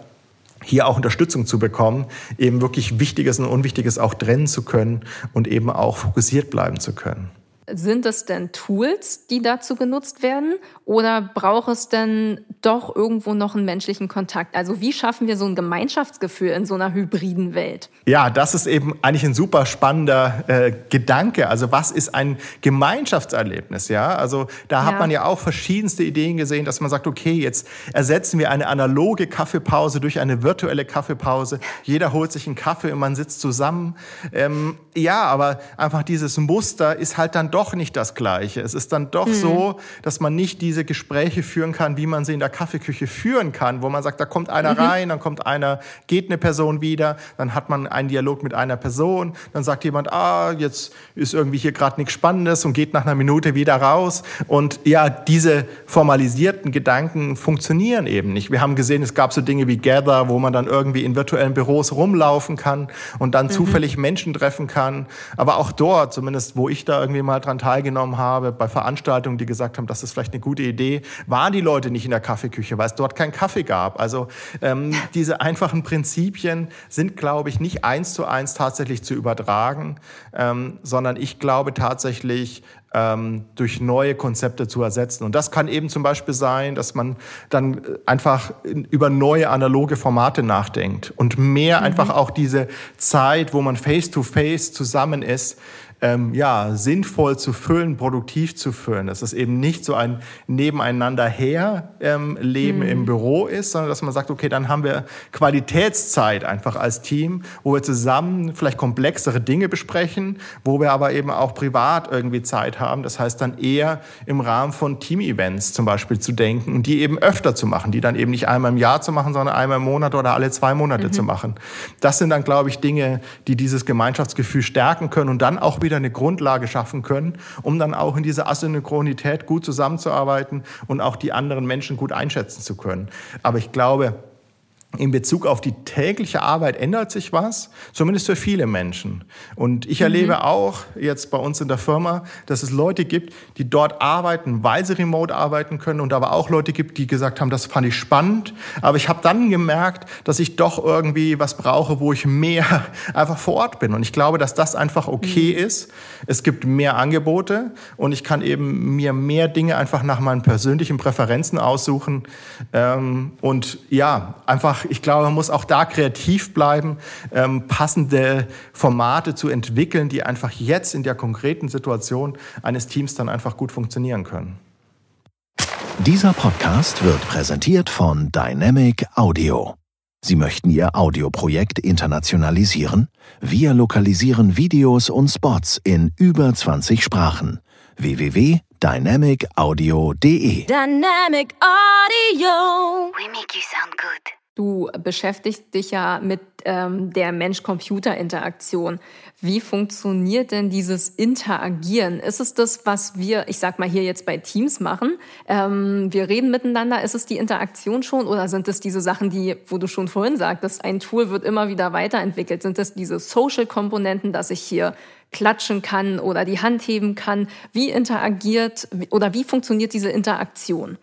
hier auch Unterstützung zu bekommen, eben wirklich Wichtiges und Unwichtiges auch trennen zu können und eben auch fokussiert bleiben zu können. Sind es denn Tools, die dazu genutzt werden? Oder braucht es denn doch irgendwo noch einen menschlichen Kontakt? Also wie schaffen wir so ein Gemeinschaftsgefühl in so einer hybriden Welt? Ja, das ist eben eigentlich ein super spannender äh, Gedanke. Also was ist ein Gemeinschaftserlebnis? Ja, also da ja. hat man ja auch verschiedenste Ideen gesehen, dass man sagt, okay, jetzt ersetzen wir eine analoge Kaffeepause durch eine virtuelle Kaffeepause. Jeder holt sich einen Kaffee und man sitzt zusammen. Ähm, ja, aber einfach dieses Muster ist halt dann doch nicht das Gleiche. Es ist dann doch mhm. so, dass man nicht diese Gespräche führen kann, wie man sie in der Kaffeeküche führen kann, wo man sagt, da kommt einer mhm. rein, dann kommt einer, geht eine Person wieder, dann hat man einen Dialog mit einer Person, dann sagt jemand, ah, jetzt ist irgendwie hier gerade nichts Spannendes und geht nach einer Minute wieder raus. Und ja, diese formalisierten Gedanken funktionieren eben nicht. Wir haben gesehen, es gab so Dinge wie Gather, wo man dann irgendwie in virtuellen Büros rumlaufen kann und dann mhm. zufällig Menschen treffen kann. Aber auch dort, zumindest wo ich da irgendwie mal daran teilgenommen habe, bei Veranstaltungen, die gesagt haben, das ist vielleicht eine gute Idee, waren die Leute nicht in der Kaffeeküche, weil es dort keinen Kaffee gab. Also ähm, diese einfachen Prinzipien sind, glaube ich, nicht eins zu eins tatsächlich zu übertragen, ähm, sondern ich glaube tatsächlich, ähm, durch neue Konzepte zu ersetzen. Und das kann eben zum Beispiel sein, dass man dann äh, einfach über neue analoge Formate nachdenkt und mehr mhm. einfach auch diese Zeit, wo man face-to-face -face zusammen ist, ähm, ja, sinnvoll zu füllen, produktiv zu füllen. Dass es eben nicht so ein Nebeneinander her ähm, Leben mhm. im Büro ist, sondern dass man sagt, okay, dann haben wir Qualitätszeit einfach als Team, wo wir zusammen vielleicht komplexere Dinge besprechen, wo wir aber eben auch privat irgendwie Zeit haben. Das heißt dann eher im Rahmen von Team-Events zum Beispiel zu denken und die eben öfter zu machen, die dann eben nicht einmal im Jahr zu machen, sondern einmal im Monat oder alle zwei Monate mhm. zu machen. Das sind dann, glaube ich, Dinge, die dieses Gemeinschaftsgefühl stärken können und dann auch wieder eine Grundlage schaffen können, um dann auch in dieser Asynchronität gut zusammenzuarbeiten und auch die anderen Menschen gut einschätzen zu können. Aber ich glaube, in Bezug auf die tägliche Arbeit ändert sich was, zumindest für viele Menschen. Und ich mhm. erlebe auch jetzt bei uns in der Firma, dass es Leute gibt, die dort arbeiten, weil sie remote arbeiten können und aber auch Leute gibt, die gesagt haben, das fand ich spannend, aber ich habe dann gemerkt, dass ich doch irgendwie was brauche, wo ich mehr einfach vor Ort bin. Und ich glaube, dass das einfach okay mhm. ist. Es gibt mehr Angebote und ich kann eben mir mehr Dinge einfach nach meinen persönlichen Präferenzen aussuchen ähm, und ja, einfach ich glaube, man muss auch da kreativ bleiben, ähm, passende Formate zu entwickeln, die einfach jetzt in der konkreten Situation eines Teams dann einfach gut funktionieren können. Dieser Podcast wird präsentiert von Dynamic Audio. Sie möchten Ihr Audioprojekt internationalisieren? Wir lokalisieren Videos und Spots in über 20 Sprachen. www.dynamicaudio.de Dynamic Audio. We make you sound good. Du beschäftigst dich ja mit ähm, der Mensch-Computer-Interaktion. Wie funktioniert denn dieses Interagieren? Ist es das, was wir, ich sag mal hier jetzt bei Teams machen? Ähm, wir reden miteinander. Ist es die Interaktion schon oder sind es diese Sachen, die, wo du schon vorhin sagtest, ein Tool wird immer wieder weiterentwickelt? Sind es diese Social-Komponenten, dass ich hier klatschen kann oder die Hand heben kann? Wie interagiert oder wie funktioniert diese Interaktion?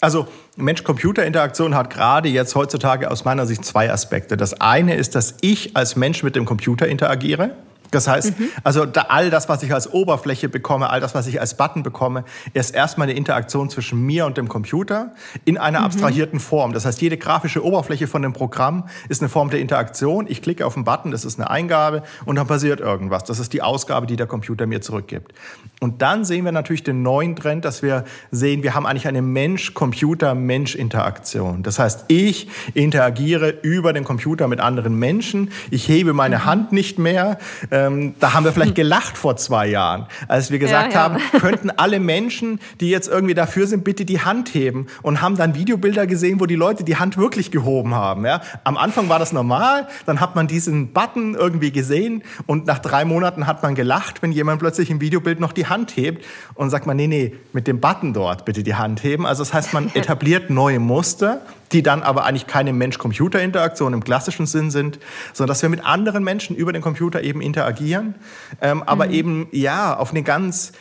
Also Mensch-Computer-Interaktion hat gerade jetzt heutzutage aus meiner Sicht zwei Aspekte. Das eine ist, dass ich als Mensch mit dem Computer interagiere. Das heißt, mhm. also da all das, was ich als Oberfläche bekomme, all das, was ich als Button bekomme, ist erstmal eine Interaktion zwischen mir und dem Computer in einer mhm. abstrahierten Form. Das heißt, jede grafische Oberfläche von dem Programm ist eine Form der Interaktion. Ich klicke auf einen Button, das ist eine Eingabe und dann passiert irgendwas. Das ist die Ausgabe, die der Computer mir zurückgibt. Und dann sehen wir natürlich den neuen Trend, dass wir sehen, wir haben eigentlich eine Mensch-Computer-Mensch-Interaktion. Das heißt, ich interagiere über den Computer mit anderen Menschen. Ich hebe meine mhm. Hand nicht mehr. Ähm, da haben wir vielleicht gelacht vor zwei Jahren, als wir gesagt ja, ja. haben, könnten alle Menschen, die jetzt irgendwie dafür sind, bitte die Hand heben und haben dann Videobilder gesehen, wo die Leute die Hand wirklich gehoben haben. Ja? Am Anfang war das normal, dann hat man diesen Button irgendwie gesehen und nach drei Monaten hat man gelacht, wenn jemand plötzlich im Videobild noch die Hand hebt und sagt man, nee, nee, mit dem Button dort bitte die Hand heben. Also das heißt, man etabliert neue Muster die dann aber eigentlich keine Mensch-Computer-Interaktion im klassischen Sinn sind, sondern dass wir mit anderen Menschen über den Computer eben interagieren, ähm, aber mhm. eben ja auf eine ganz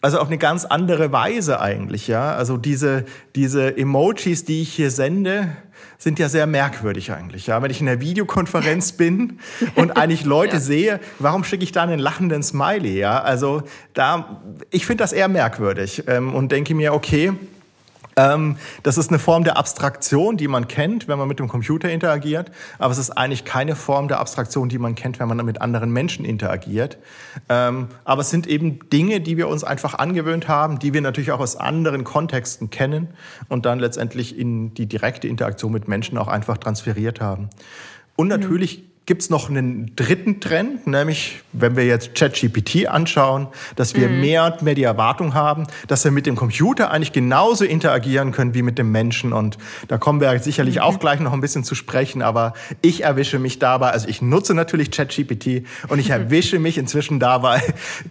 also auf eine ganz andere Weise eigentlich, ja. Also diese, diese Emojis, die ich hier sende, sind ja sehr merkwürdig eigentlich. Ja? Wenn ich in einer Videokonferenz bin und eigentlich Leute ja. sehe, warum schicke ich da einen lachenden Smiley? Ja? Also da, ich finde das eher merkwürdig ähm, und denke mir, okay, ähm, das ist eine Form der Abstraktion, die man kennt, wenn man mit dem Computer interagiert, aber es ist eigentlich keine Form der Abstraktion, die man kennt, wenn man mit anderen Menschen interagiert. Ähm, aber es sind eben Dinge, die wir uns einfach angewöhnt haben, die wir natürlich auch aus anderen Kontexten kennen und dann letztendlich in die direkte Interaktion mit Menschen auch einfach transferiert haben. Und natürlich mhm gibt es noch einen dritten Trend, nämlich wenn wir jetzt ChatGPT anschauen, dass wir mhm. mehr und mehr die Erwartung haben, dass wir mit dem Computer eigentlich genauso interagieren können wie mit dem Menschen. Und da kommen wir sicherlich mhm. auch gleich noch ein bisschen zu sprechen, aber ich erwische mich dabei, also ich nutze natürlich ChatGPT und ich erwische mich inzwischen dabei,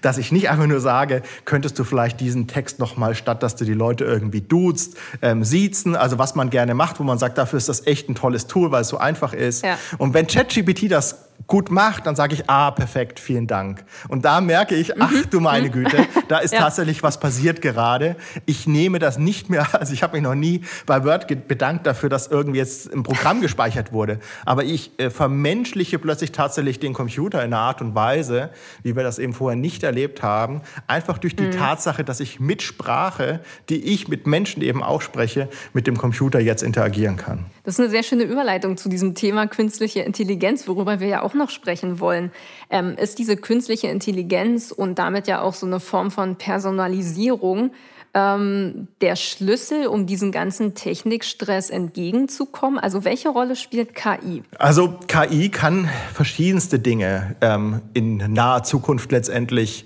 dass ich nicht einfach nur sage, könntest du vielleicht diesen Text nochmal, statt dass du die Leute irgendwie duzt, ähm, siezen, also was man gerne macht, wo man sagt, dafür ist das echt ein tolles Tool, weil es so einfach ist. Ja. Und wenn ChatGPT das gut macht, dann sage ich, ah, perfekt, vielen Dank. Und da merke ich, ach mhm. du meine mhm. Güte, da ist ja. tatsächlich was passiert gerade. Ich nehme das nicht mehr, also ich habe mich noch nie bei Word bedankt dafür, dass irgendwie jetzt im Programm gespeichert wurde. Aber ich äh, vermenschliche plötzlich tatsächlich den Computer in einer Art und Weise, wie wir das eben vorher nicht erlebt haben, einfach durch die mhm. Tatsache, dass ich mit Sprache, die ich mit Menschen eben auch spreche, mit dem Computer jetzt interagieren kann. Das ist eine sehr schöne Überleitung zu diesem Thema künstliche Intelligenz, worüber wir ja auch noch sprechen wollen. Ähm, ist diese künstliche Intelligenz und damit ja auch so eine Form von Personalisierung ähm, der Schlüssel, um diesem ganzen Technikstress entgegenzukommen? Also welche Rolle spielt KI? Also KI kann verschiedenste Dinge ähm, in naher Zukunft letztendlich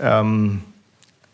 ähm,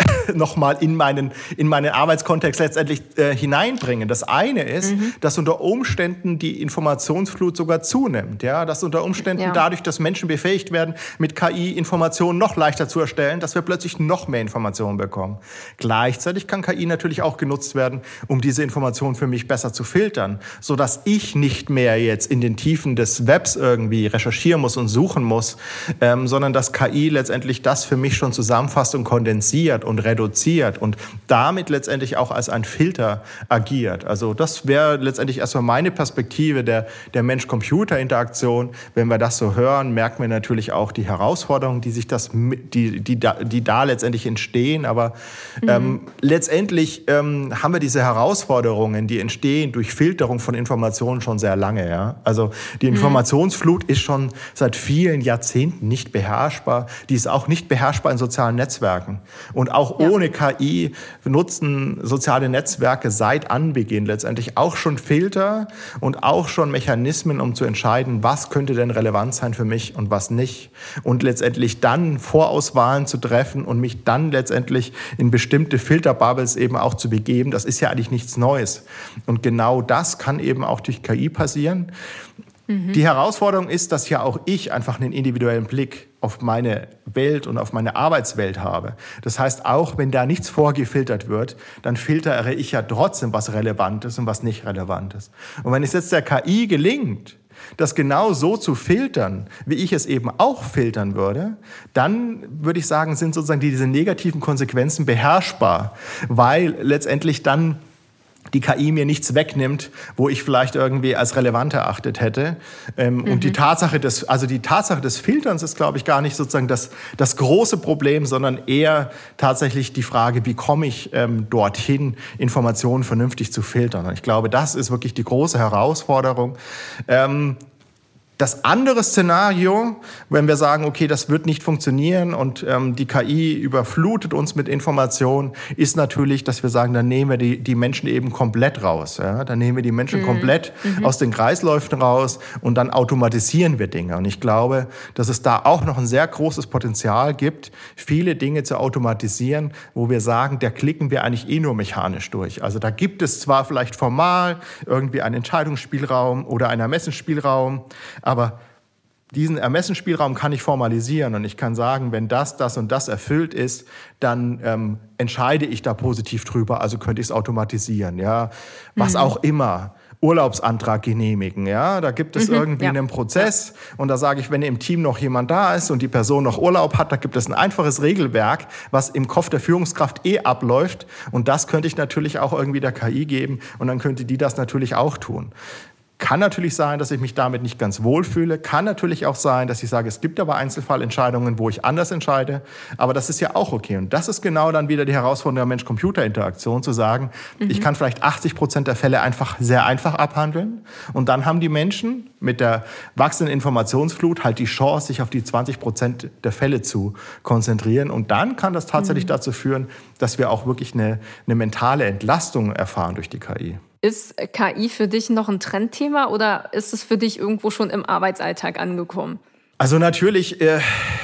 nochmal in meinen, in meinen Arbeitskontext letztendlich äh, hineinbringen. Das eine ist, mhm. dass unter Umständen die Informationsflut sogar zunimmt. Ja? Dass unter Umständen ja. dadurch, dass Menschen befähigt werden, mit KI Informationen noch leichter zu erstellen, dass wir plötzlich noch mehr Informationen bekommen. Gleichzeitig kann KI natürlich auch genutzt werden, um diese Informationen für mich besser zu filtern, so dass ich nicht mehr jetzt in den Tiefen des Webs irgendwie recherchieren muss und suchen muss, ähm, sondern dass KI letztendlich das für mich schon zusammenfasst und kondensiert und reduziert und damit letztendlich auch als ein Filter agiert. Also das wäre letztendlich erstmal meine Perspektive der, der Mensch-Computer-Interaktion. Wenn wir das so hören, merken wir natürlich auch die Herausforderungen, die sich das, die, die, da, die da letztendlich entstehen. Aber mhm. ähm, letztendlich ähm, haben wir diese Herausforderungen, die entstehen durch Filterung von Informationen schon sehr lange. Ja? Also die mhm. Informationsflut mhm. ist schon seit vielen Jahrzehnten nicht beherrschbar. Die ist auch nicht beherrschbar in sozialen Netzwerken. Und auch ja. ohne KI nutzen soziale Netzwerke seit Anbeginn letztendlich auch schon Filter und auch schon Mechanismen, um zu entscheiden, was könnte denn relevant sein für mich und was nicht. Und letztendlich dann Vorauswahlen zu treffen und mich dann letztendlich in bestimmte Filterbubbles eben auch zu begeben, das ist ja eigentlich nichts Neues. Und genau das kann eben auch durch KI passieren. Die Herausforderung ist, dass ja auch ich einfach einen individuellen Blick auf meine Welt und auf meine Arbeitswelt habe. Das heißt, auch wenn da nichts vorgefiltert wird, dann filtere ich ja trotzdem, was relevant ist und was nicht relevant ist. Und wenn es jetzt der KI gelingt, das genau so zu filtern, wie ich es eben auch filtern würde, dann würde ich sagen, sind sozusagen diese negativen Konsequenzen beherrschbar, weil letztendlich dann die KI mir nichts wegnimmt, wo ich vielleicht irgendwie als relevant erachtet hätte. Ähm, mhm. Und die Tatsache des, also die Tatsache des Filterns ist, glaube ich, gar nicht sozusagen das, das große Problem, sondern eher tatsächlich die Frage, wie komme ich ähm, dorthin, Informationen vernünftig zu filtern. Und ich glaube, das ist wirklich die große Herausforderung. Ähm, das andere Szenario, wenn wir sagen, okay, das wird nicht funktionieren und ähm, die KI überflutet uns mit Informationen, ist natürlich, dass wir sagen, dann nehmen wir die, die Menschen eben komplett raus. Ja? Dann nehmen wir die Menschen mhm. komplett mhm. aus den Kreisläufen raus und dann automatisieren wir Dinge. Und ich glaube, dass es da auch noch ein sehr großes Potenzial gibt, viele Dinge zu automatisieren, wo wir sagen, da klicken wir eigentlich eh nur mechanisch durch. Also da gibt es zwar vielleicht formal irgendwie einen Entscheidungsspielraum oder einen Ermessensspielraum, aber diesen Ermessensspielraum kann ich formalisieren und ich kann sagen, wenn das, das und das erfüllt ist, dann ähm, entscheide ich da positiv drüber, also könnte ich es automatisieren, ja, was mhm. auch immer. Urlaubsantrag genehmigen. Ja, da gibt es mhm, irgendwie ja. einen Prozess und da sage ich, wenn im Team noch jemand da ist und die Person noch Urlaub hat, da gibt es ein einfaches Regelwerk, was im Kopf der Führungskraft eh abläuft und das könnte ich natürlich auch irgendwie der KI geben und dann könnte die das natürlich auch tun. Kann natürlich sein, dass ich mich damit nicht ganz wohlfühle. Kann natürlich auch sein, dass ich sage, es gibt aber Einzelfallentscheidungen, wo ich anders entscheide. Aber das ist ja auch okay. Und das ist genau dann wieder die Herausforderung der Mensch-Computer-Interaktion, zu sagen, mhm. ich kann vielleicht 80 Prozent der Fälle einfach sehr einfach abhandeln. Und dann haben die Menschen mit der wachsenden Informationsflut halt die Chance, sich auf die 20 Prozent der Fälle zu konzentrieren. Und dann kann das tatsächlich mhm. dazu führen, dass wir auch wirklich eine, eine mentale Entlastung erfahren durch die KI. Ist KI für dich noch ein Trendthema oder ist es für dich irgendwo schon im Arbeitsalltag angekommen? Also natürlich äh,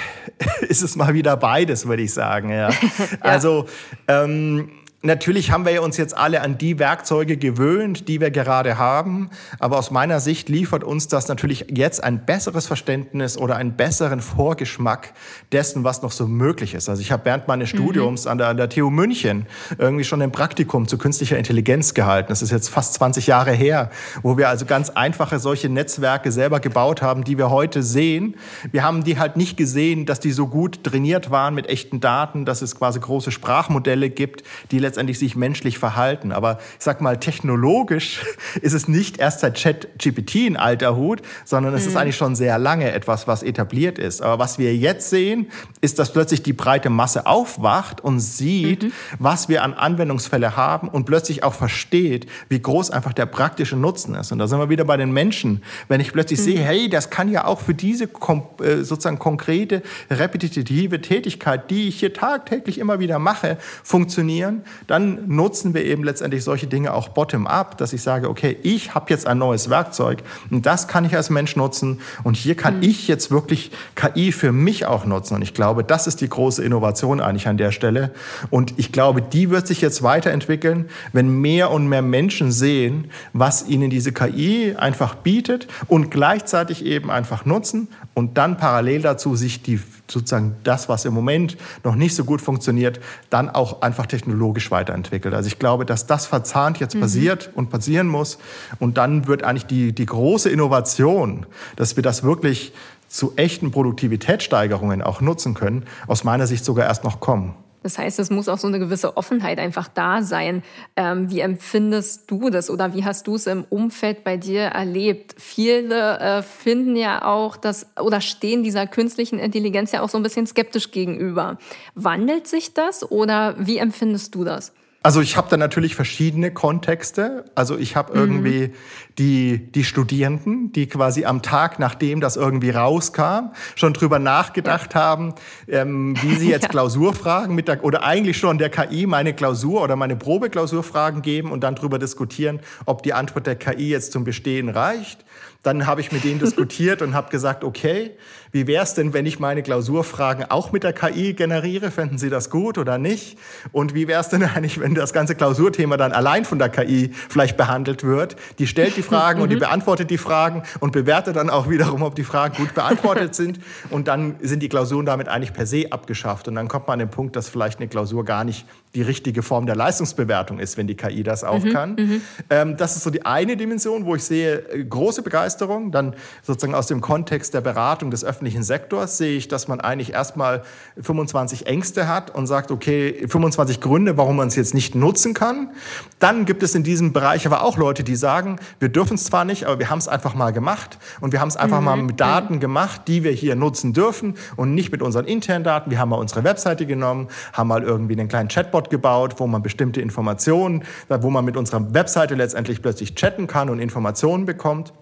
ist es mal wieder beides, würde ich sagen. Ja. ja. Also ähm, Natürlich haben wir uns jetzt alle an die Werkzeuge gewöhnt, die wir gerade haben. Aber aus meiner Sicht liefert uns das natürlich jetzt ein besseres Verständnis oder einen besseren Vorgeschmack dessen, was noch so möglich ist. Also ich habe während meines mhm. Studiums an der, an der TU München irgendwie schon ein Praktikum zu künstlicher Intelligenz gehalten. Das ist jetzt fast 20 Jahre her, wo wir also ganz einfache solche Netzwerke selber gebaut haben, die wir heute sehen. Wir haben die halt nicht gesehen, dass die so gut trainiert waren mit echten Daten, dass es quasi große Sprachmodelle gibt, die letztendlich sich menschlich verhalten. Aber ich sag mal, technologisch ist es nicht erst seit ChatGPT ein alter Hut, sondern es mhm. ist eigentlich schon sehr lange etwas, was etabliert ist. Aber was wir jetzt sehen, ist, dass plötzlich die breite Masse aufwacht und sieht, mhm. was wir an Anwendungsfälle haben und plötzlich auch versteht, wie groß einfach der praktische Nutzen ist. Und da sind wir wieder bei den Menschen. Wenn ich plötzlich mhm. sehe, hey, das kann ja auch für diese äh, sozusagen konkrete, repetitive Tätigkeit, die ich hier tagtäglich immer wieder mache, funktionieren, dann nutzen wir eben letztendlich solche Dinge auch bottom-up, dass ich sage, okay, ich habe jetzt ein neues Werkzeug und das kann ich als Mensch nutzen und hier kann mhm. ich jetzt wirklich KI für mich auch nutzen. Und ich glaube, das ist die große Innovation eigentlich an der Stelle. Und ich glaube, die wird sich jetzt weiterentwickeln, wenn mehr und mehr Menschen sehen, was ihnen diese KI einfach bietet und gleichzeitig eben einfach nutzen und dann parallel dazu sich die sozusagen das, was im Moment noch nicht so gut funktioniert, dann auch einfach technologisch weiterentwickelt. Also ich glaube, dass das verzahnt jetzt mhm. passiert und passieren muss. Und dann wird eigentlich die, die große Innovation, dass wir das wirklich zu echten Produktivitätssteigerungen auch nutzen können, aus meiner Sicht sogar erst noch kommen. Das heißt, es muss auch so eine gewisse Offenheit einfach da sein. Ähm, wie empfindest du das oder wie hast du es im Umfeld bei dir erlebt? Viele äh, finden ja auch, dass oder stehen dieser künstlichen Intelligenz ja auch so ein bisschen skeptisch gegenüber. Wandelt sich das oder wie empfindest du das? Also ich habe da natürlich verschiedene Kontexte. Also ich habe irgendwie mhm. die, die Studierenden, die quasi am Tag, nachdem das irgendwie rauskam, schon drüber nachgedacht ja. haben, ähm, wie sie jetzt ja. Klausurfragen mit der, oder eigentlich schon der KI meine Klausur oder meine Probeklausurfragen geben und dann drüber diskutieren, ob die Antwort der KI jetzt zum Bestehen reicht. Dann habe ich mit denen diskutiert und habe gesagt, okay, wie wäre es denn, wenn ich meine Klausurfragen auch mit der KI generiere? Fänden Sie das gut oder nicht? Und wie wäre es denn eigentlich, wenn das ganze Klausurthema dann allein von der KI vielleicht behandelt wird? Die stellt die Fragen und die mhm. beantwortet die Fragen und bewertet dann auch wiederum, ob die Fragen gut beantwortet sind. Und dann sind die Klausuren damit eigentlich per se abgeschafft. Und dann kommt man an den Punkt, dass vielleicht eine Klausur gar nicht die richtige Form der Leistungsbewertung ist, wenn die KI das auch mhm, kann. Mhm. Ähm, das ist so die eine Dimension, wo ich sehe äh, große Begeisterung. Dann sozusagen aus dem Kontext der Beratung des öffentlichen Sektors sehe ich, dass man eigentlich erstmal 25 Ängste hat und sagt, okay, 25 Gründe, warum man es jetzt nicht nutzen kann. Dann gibt es in diesem Bereich aber auch Leute, die sagen, wir dürfen es zwar nicht, aber wir haben es einfach mal gemacht und wir haben es einfach mhm. mal mit Daten gemacht, die wir hier nutzen dürfen und nicht mit unseren internen Daten. Wir haben mal unsere Webseite genommen, haben mal irgendwie einen kleinen Chatbot Chatbot gebaut, wo man bestimmte Informationen, wo man mit unserer Webseite letztendlich plötzlich chatten kann und Informationen bekommt.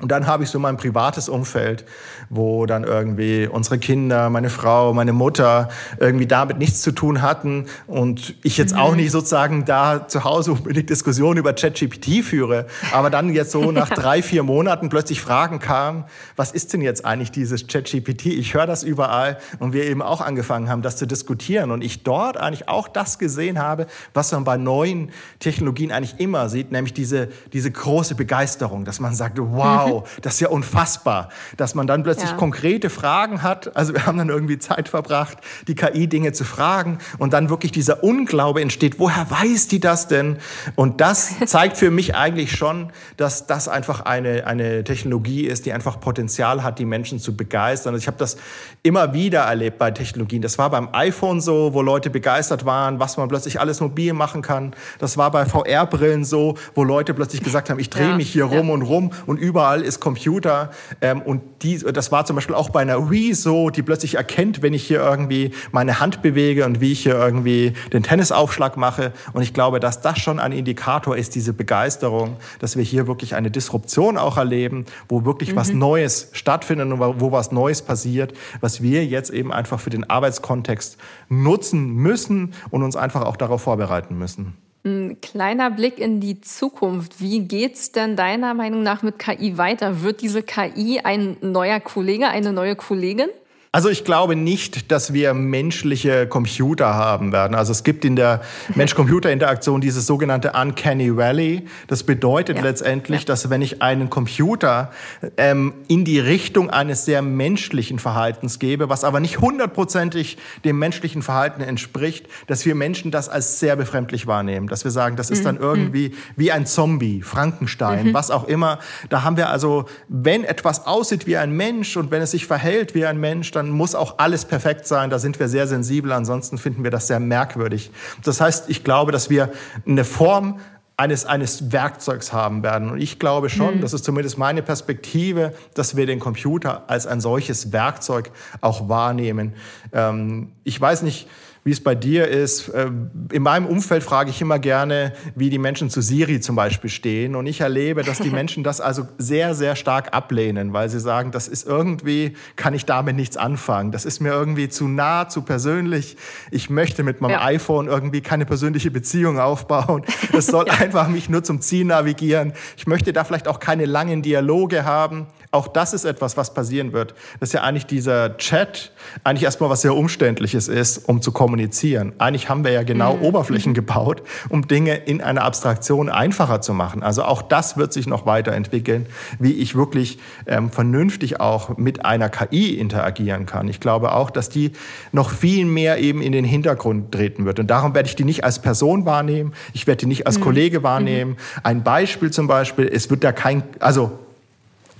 Und dann habe ich so mein privates Umfeld, wo dann irgendwie unsere Kinder, meine Frau, meine Mutter irgendwie damit nichts zu tun hatten und ich jetzt auch mhm. nicht sozusagen da zu Hause unbedingt Diskussionen über ChatGPT führe, aber dann jetzt so nach drei, vier Monaten plötzlich Fragen kamen, was ist denn jetzt eigentlich dieses ChatGPT? Ich höre das überall und wir eben auch angefangen haben, das zu diskutieren und ich dort eigentlich auch das gesehen habe, was man bei neuen Technologien eigentlich immer sieht, nämlich diese, diese große Begeisterung, dass man sagt, wow, wow, das ist ja unfassbar, dass man dann plötzlich ja. konkrete Fragen hat. Also wir haben dann irgendwie Zeit verbracht, die KI-Dinge zu fragen und dann wirklich dieser Unglaube entsteht, woher weiß die das denn? Und das zeigt für mich eigentlich schon, dass das einfach eine, eine Technologie ist, die einfach Potenzial hat, die Menschen zu begeistern. Also ich habe das immer wieder erlebt bei Technologien. Das war beim iPhone so, wo Leute begeistert waren, was man plötzlich alles mobil machen kann. Das war bei VR-Brillen so, wo Leute plötzlich gesagt haben, ich drehe ja, mich hier ja. rum und rum und überall überall ist Computer. Ähm, und die, das war zum Beispiel auch bei einer Wii so, die plötzlich erkennt, wenn ich hier irgendwie meine Hand bewege und wie ich hier irgendwie den Tennisaufschlag mache. Und ich glaube, dass das schon ein Indikator ist, diese Begeisterung, dass wir hier wirklich eine Disruption auch erleben, wo wirklich mhm. was Neues stattfindet und wo was Neues passiert, was wir jetzt eben einfach für den Arbeitskontext nutzen müssen und uns einfach auch darauf vorbereiten müssen. Ein kleiner Blick in die Zukunft. Wie geht's denn deiner Meinung nach mit KI weiter? Wird diese KI ein neuer Kollege, eine neue Kollegin? Also ich glaube nicht, dass wir menschliche Computer haben werden. Also es gibt in der Mensch-Computer-Interaktion dieses sogenannte Uncanny Valley. Das bedeutet ja. letztendlich, ja. dass wenn ich einen Computer ähm, in die Richtung eines sehr menschlichen Verhaltens gebe, was aber nicht hundertprozentig dem menschlichen Verhalten entspricht, dass wir Menschen das als sehr befremdlich wahrnehmen. Dass wir sagen, das ist dann mhm. irgendwie wie ein Zombie, Frankenstein, mhm. was auch immer. Da haben wir also, wenn etwas aussieht wie ein Mensch und wenn es sich verhält wie ein Mensch, dann muss auch alles perfekt sein. Da sind wir sehr sensibel. Ansonsten finden wir das sehr merkwürdig. Das heißt, ich glaube, dass wir eine Form eines, eines Werkzeugs haben werden. Und ich glaube schon, mhm. das ist zumindest meine Perspektive, dass wir den Computer als ein solches Werkzeug auch wahrnehmen. Ähm, ich weiß nicht, wie es bei dir ist. Äh, in meinem Umfeld frage ich immer gerne, wie die Menschen zu Siri zum Beispiel stehen. Und ich erlebe, dass die Menschen das also sehr, sehr stark ablehnen, weil sie sagen, das ist irgendwie, kann ich damit nichts anfangen. Das ist mir irgendwie zu nah, zu persönlich. Ich möchte mit meinem ja. iPhone irgendwie keine persönliche Beziehung aufbauen. Es soll ja. einfach mich nur zum Ziel navigieren. Ich möchte da vielleicht auch keine langen Dialoge haben. Auch das ist etwas, was passieren wird. Das ist ja eigentlich dieser Chat, eigentlich erstmal was sehr Umständliches ist, um zu kommunizieren. Eigentlich haben wir ja genau mhm. Oberflächen gebaut, um Dinge in einer Abstraktion einfacher zu machen. Also auch das wird sich noch weiterentwickeln, wie ich wirklich ähm, vernünftig auch mit einer KI interagieren kann. Ich glaube auch, dass die noch viel mehr eben in den Hintergrund treten wird. Und darum werde ich die nicht als Person wahrnehmen. Ich werde die nicht als mhm. Kollege wahrnehmen. Mhm. Ein Beispiel zum Beispiel, es wird da kein, also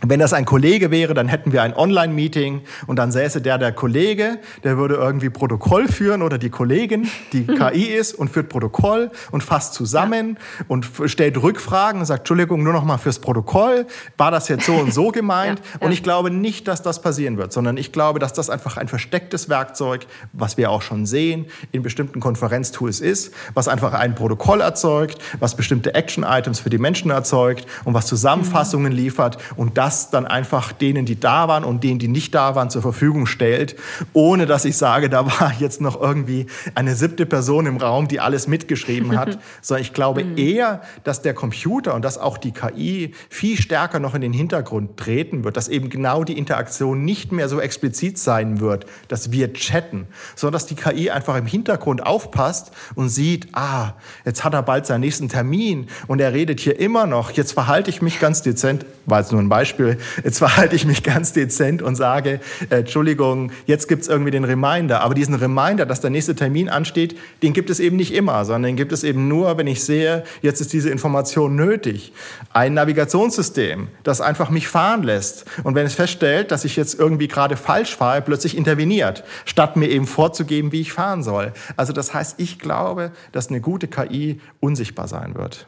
wenn das ein Kollege wäre, dann hätten wir ein Online-Meeting und dann säße der, der Kollege, der würde irgendwie Protokoll führen oder die Kollegin, die KI ist und führt Protokoll und fasst zusammen ja. und stellt Rückfragen und sagt, Entschuldigung, nur noch mal fürs Protokoll, war das jetzt so und so gemeint? ja, ja. Und ich glaube nicht, dass das passieren wird, sondern ich glaube, dass das einfach ein verstecktes Werkzeug, was wir auch schon sehen, in bestimmten Konferenztools ist, was einfach ein Protokoll erzeugt, was bestimmte Action-Items für die Menschen erzeugt und was Zusammenfassungen mhm. liefert und das das dann einfach denen, die da waren und denen, die nicht da waren, zur Verfügung stellt, ohne dass ich sage, da war jetzt noch irgendwie eine siebte Person im Raum, die alles mitgeschrieben hat, sondern ich glaube mhm. eher, dass der Computer und dass auch die KI viel stärker noch in den Hintergrund treten wird, dass eben genau die Interaktion nicht mehr so explizit sein wird, dass wir chatten, sondern dass die KI einfach im Hintergrund aufpasst und sieht, ah, jetzt hat er bald seinen nächsten Termin und er redet hier immer noch, jetzt verhalte ich mich ganz dezent, war jetzt nur ein Beispiel, Beispiel, jetzt verhalte ich mich ganz dezent und sage, äh, Entschuldigung, jetzt gibt es irgendwie den Reminder. Aber diesen Reminder, dass der nächste Termin ansteht, den gibt es eben nicht immer, sondern den gibt es eben nur, wenn ich sehe, jetzt ist diese Information nötig. Ein Navigationssystem, das einfach mich fahren lässt. Und wenn es feststellt, dass ich jetzt irgendwie gerade falsch fahre, plötzlich interveniert, statt mir eben vorzugeben, wie ich fahren soll. Also das heißt, ich glaube, dass eine gute KI unsichtbar sein wird.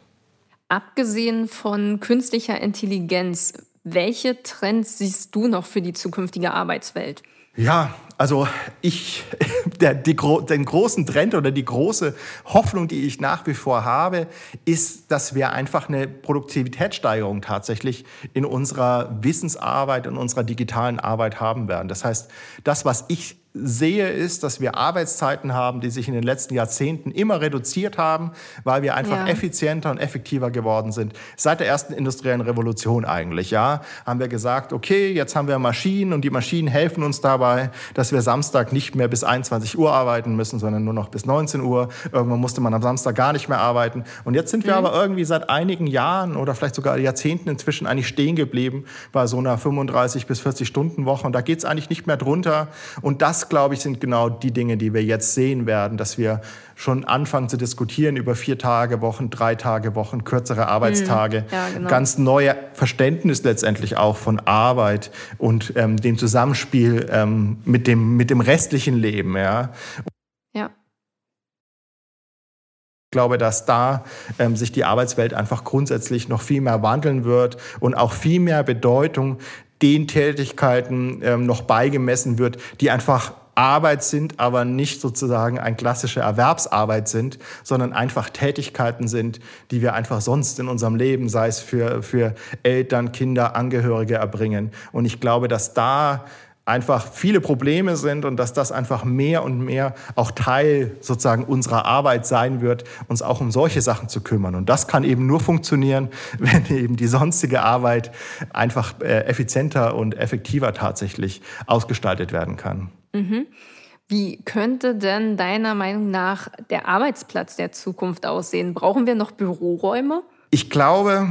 Abgesehen von künstlicher Intelligenz, welche Trends siehst du noch für die zukünftige Arbeitswelt? Ja, also ich, der, die, den großen Trend oder die große Hoffnung, die ich nach wie vor habe, ist, dass wir einfach eine Produktivitätssteigerung tatsächlich in unserer Wissensarbeit, in unserer digitalen Arbeit haben werden. Das heißt, das, was ich sehe, ist, dass wir Arbeitszeiten haben, die sich in den letzten Jahrzehnten immer reduziert haben, weil wir einfach ja. effizienter und effektiver geworden sind. Seit der ersten industriellen Revolution eigentlich, ja, haben wir gesagt, okay, jetzt haben wir Maschinen und die Maschinen helfen uns dabei, dass wir Samstag nicht mehr bis 21 Uhr arbeiten müssen, sondern nur noch bis 19 Uhr. Irgendwann musste man am Samstag gar nicht mehr arbeiten. Und jetzt sind wir mhm. aber irgendwie seit einigen Jahren oder vielleicht sogar Jahrzehnten inzwischen eigentlich stehen geblieben bei so einer 35 bis 40 Stunden Woche. Und da geht es eigentlich nicht mehr drunter. Und das glaube ich, sind genau die Dinge, die wir jetzt sehen werden, dass wir schon anfangen zu diskutieren über vier Tage Wochen, drei Tage Wochen, kürzere Arbeitstage, hm, ja, genau. ganz neue Verständnis letztendlich auch von Arbeit und ähm, dem Zusammenspiel ähm, mit, dem, mit dem restlichen Leben. Ja. ja. Ich glaube, dass da ähm, sich die Arbeitswelt einfach grundsätzlich noch viel mehr wandeln wird und auch viel mehr Bedeutung den Tätigkeiten ähm, noch beigemessen wird, die einfach Arbeit sind, aber nicht sozusagen ein klassische Erwerbsarbeit sind, sondern einfach Tätigkeiten sind, die wir einfach sonst in unserem Leben, sei es für, für Eltern, Kinder, Angehörige erbringen. Und ich glaube, dass da einfach viele Probleme sind und dass das einfach mehr und mehr auch Teil sozusagen unserer Arbeit sein wird, uns auch um solche Sachen zu kümmern. Und das kann eben nur funktionieren, wenn eben die sonstige Arbeit einfach äh, effizienter und effektiver tatsächlich ausgestaltet werden kann. Mhm. Wie könnte denn deiner Meinung nach der Arbeitsplatz der Zukunft aussehen? Brauchen wir noch Büroräume? Ich glaube,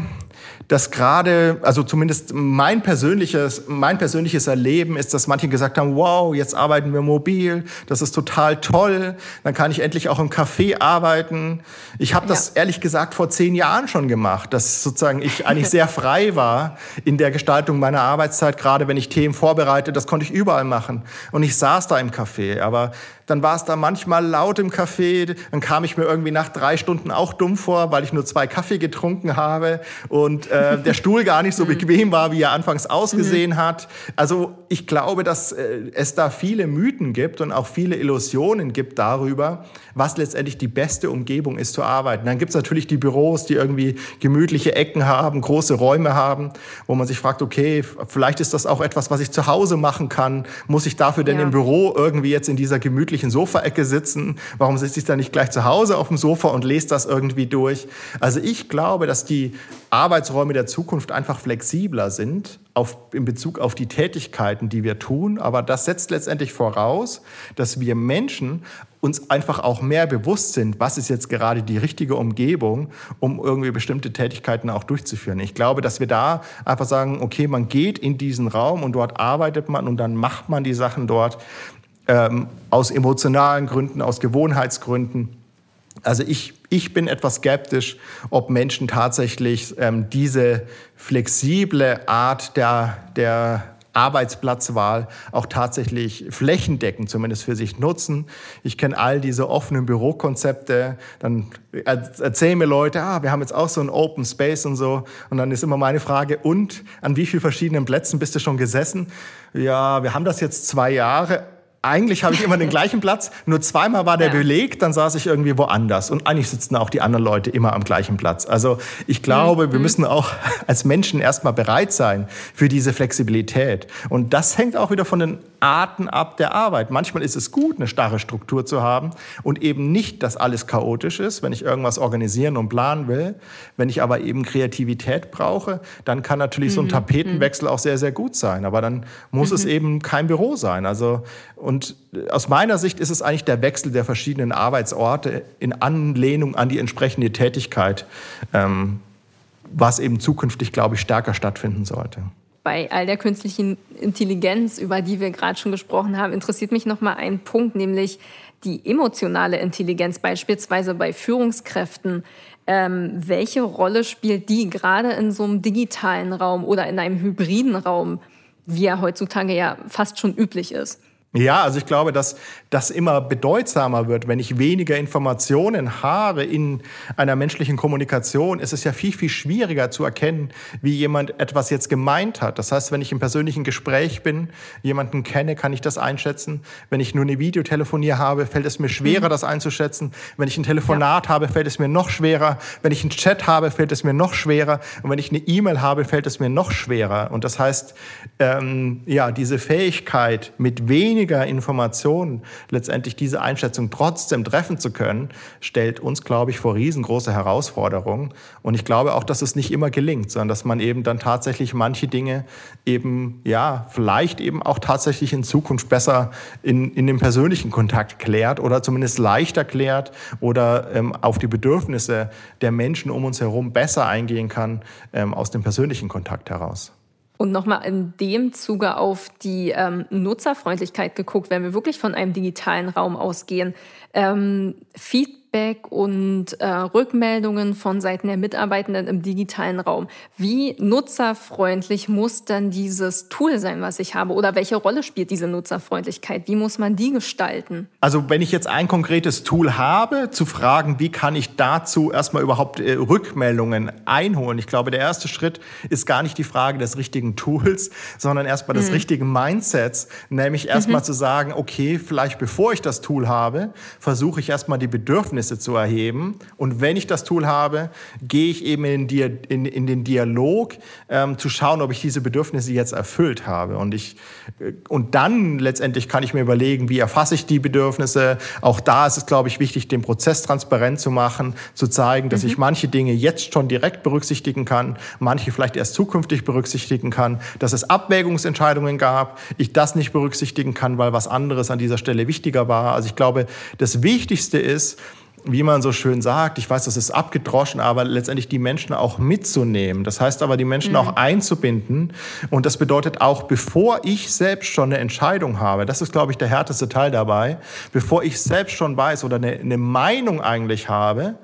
dass gerade, also zumindest mein persönliches, mein persönliches Erleben ist, dass manche gesagt haben, wow, jetzt arbeiten wir mobil, das ist total toll, dann kann ich endlich auch im Café arbeiten. Ich habe das ja. ehrlich gesagt vor zehn Jahren schon gemacht, dass sozusagen ich eigentlich sehr frei war in der Gestaltung meiner Arbeitszeit, gerade wenn ich Themen vorbereite, das konnte ich überall machen. Und ich saß da im Café, aber dann war es da manchmal laut im Café, dann kam ich mir irgendwie nach drei Stunden auch dumm vor, weil ich nur zwei Kaffee getrunken habe und äh, der Stuhl gar nicht so mhm. bequem war, wie er anfangs ausgesehen mhm. hat. Also ich glaube, dass äh, es da viele Mythen gibt und auch viele Illusionen gibt darüber, was letztendlich die beste Umgebung ist zu arbeiten. Dann gibt es natürlich die Büros, die irgendwie gemütliche Ecken haben, große Räume haben, wo man sich fragt, okay, vielleicht ist das auch etwas, was ich zu Hause machen kann. Muss ich dafür denn ja. im Büro irgendwie jetzt in dieser gemütlichen Sofaecke sitzen? Warum sitze ich da nicht gleich zu Hause auf dem Sofa und lese das irgendwie durch? Also ich glaube, dass die Arbeitsräume der Zukunft einfach flexibler sind auf, in Bezug auf die Tätigkeiten, die wir tun. Aber das setzt letztendlich voraus, dass wir Menschen uns einfach auch mehr bewusst sind, was ist jetzt gerade die richtige Umgebung, um irgendwie bestimmte Tätigkeiten auch durchzuführen. Ich glaube, dass wir da einfach sagen, okay, man geht in diesen Raum und dort arbeitet man und dann macht man die Sachen dort ähm, aus emotionalen Gründen, aus Gewohnheitsgründen Also ich, ich bin etwas skeptisch, ob Menschen tatsächlich ähm, diese flexible Art der, der Arbeitsplatzwahl auch tatsächlich flächendeckend zumindest für sich nutzen. Ich kenne all diese offenen Bürokonzepte. Dann erzählen mir Leute, ah, wir haben jetzt auch so ein Open Space und so. Und dann ist immer meine Frage, und an wie vielen verschiedenen Plätzen bist du schon gesessen? Ja, wir haben das jetzt zwei Jahre eigentlich habe ich immer den gleichen Platz, nur zweimal war der ja. belegt, dann saß ich irgendwie woanders. Und eigentlich sitzen auch die anderen Leute immer am gleichen Platz. Also ich glaube, mhm. wir müssen auch als Menschen erstmal bereit sein für diese Flexibilität. Und das hängt auch wieder von den Arten ab der Arbeit. Manchmal ist es gut, eine starre Struktur zu haben und eben nicht, dass alles chaotisch ist, wenn ich irgendwas organisieren und planen will. Wenn ich aber eben Kreativität brauche, dann kann natürlich mhm. so ein mhm. Tapetenwechsel auch sehr, sehr gut sein. Aber dann muss mhm. es eben kein Büro sein. Also, und aus meiner Sicht ist es eigentlich der Wechsel der verschiedenen Arbeitsorte in Anlehnung an die entsprechende Tätigkeit, ähm, was eben zukünftig, glaube ich, stärker stattfinden sollte bei all der künstlichen Intelligenz, über die wir gerade schon gesprochen haben, interessiert mich noch mal ein Punkt, nämlich die emotionale Intelligenz, beispielsweise bei Führungskräften. Ähm, welche Rolle spielt die gerade in so einem digitalen Raum oder in einem hybriden Raum, wie er heutzutage ja fast schon üblich ist? Ja, also ich glaube, dass das immer bedeutsamer wird. Wenn ich weniger Informationen habe in einer menschlichen Kommunikation, ist es ja viel, viel schwieriger zu erkennen, wie jemand etwas jetzt gemeint hat. Das heißt, wenn ich im persönlichen Gespräch bin, jemanden kenne, kann ich das einschätzen. Wenn ich nur eine Videotelefonie habe, fällt es mir schwerer, mhm. das einzuschätzen. Wenn ich ein Telefonat ja. habe, fällt es mir noch schwerer. Wenn ich einen Chat habe, fällt es mir noch schwerer. Und wenn ich eine E-Mail habe, fällt es mir noch schwerer. Und das heißt, ähm, ja, diese Fähigkeit, mit weniger weniger Informationen letztendlich diese Einschätzung trotzdem treffen zu können, stellt uns, glaube ich, vor riesengroße Herausforderungen. Und ich glaube auch, dass es nicht immer gelingt, sondern dass man eben dann tatsächlich manche Dinge eben, ja, vielleicht eben auch tatsächlich in Zukunft besser in, in dem persönlichen Kontakt klärt oder zumindest leichter klärt oder ähm, auf die Bedürfnisse der Menschen um uns herum besser eingehen kann ähm, aus dem persönlichen Kontakt heraus. Und nochmal in dem Zuge auf die ähm, Nutzerfreundlichkeit geguckt, wenn wir wirklich von einem digitalen Raum ausgehen. Ähm, Feedback Feedback und äh, Rückmeldungen von Seiten der Mitarbeitenden im digitalen Raum. Wie nutzerfreundlich muss dann dieses Tool sein, was ich habe? Oder welche Rolle spielt diese Nutzerfreundlichkeit? Wie muss man die gestalten? Also wenn ich jetzt ein konkretes Tool habe, zu fragen, wie kann ich dazu erstmal überhaupt äh, Rückmeldungen einholen? Ich glaube, der erste Schritt ist gar nicht die Frage des richtigen Tools, sondern erstmal mhm. des richtigen Mindsets, nämlich erstmal mhm. zu sagen, okay, vielleicht bevor ich das Tool habe, versuche ich erstmal die Bedürfnisse Bedürfnisse zu erheben. Und wenn ich das Tool habe, gehe ich eben in, in, in den Dialog, ähm, zu schauen, ob ich diese Bedürfnisse jetzt erfüllt habe. Und, ich, äh, und dann letztendlich kann ich mir überlegen, wie erfasse ich die Bedürfnisse. Auch da ist es, glaube ich, wichtig, den Prozess transparent zu machen, zu zeigen, dass mhm. ich manche Dinge jetzt schon direkt berücksichtigen kann, manche vielleicht erst zukünftig berücksichtigen kann, dass es Abwägungsentscheidungen gab, ich das nicht berücksichtigen kann, weil was anderes an dieser Stelle wichtiger war. Also ich glaube, das Wichtigste ist, wie man so schön sagt, ich weiß, das ist abgedroschen, aber letztendlich die Menschen auch mitzunehmen. Das heißt aber, die Menschen mhm. auch einzubinden. Und das bedeutet auch, bevor ich selbst schon eine Entscheidung habe, das ist, glaube ich, der härteste Teil dabei, bevor ich selbst schon weiß oder eine, eine Meinung eigentlich habe,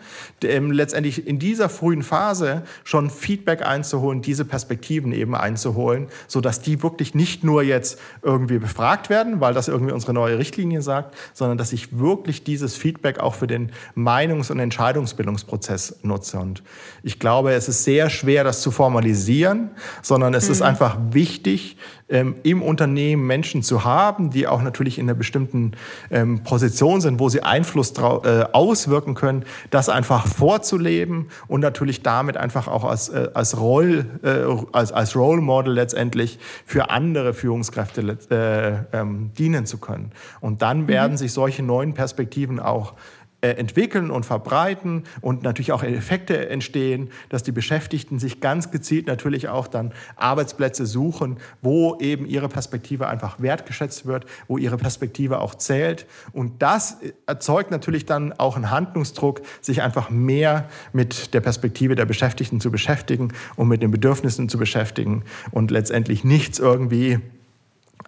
ähm, letztendlich in dieser frühen Phase schon Feedback einzuholen, diese Perspektiven eben einzuholen, so dass die wirklich nicht nur jetzt irgendwie befragt werden, weil das irgendwie unsere neue Richtlinie sagt, sondern dass ich wirklich dieses Feedback auch für den Meinungs- und Entscheidungsbildungsprozess nutze. Und ich glaube, es ist sehr schwer, das zu formalisieren, sondern es mhm. ist einfach wichtig, ähm, im Unternehmen Menschen zu haben, die auch natürlich in einer bestimmten ähm, Position sind, wo sie Einfluss äh, auswirken können, das einfach vorzuleben und natürlich damit einfach auch als, äh, als, Roll, äh, als, als Role Model letztendlich für andere Führungskräfte äh, ähm, dienen zu können. Und dann werden mhm. sich solche neuen Perspektiven auch entwickeln und verbreiten und natürlich auch Effekte entstehen, dass die Beschäftigten sich ganz gezielt natürlich auch dann Arbeitsplätze suchen, wo eben ihre Perspektive einfach wertgeschätzt wird, wo ihre Perspektive auch zählt. Und das erzeugt natürlich dann auch einen Handlungsdruck, sich einfach mehr mit der Perspektive der Beschäftigten zu beschäftigen und mit den Bedürfnissen zu beschäftigen und letztendlich nichts irgendwie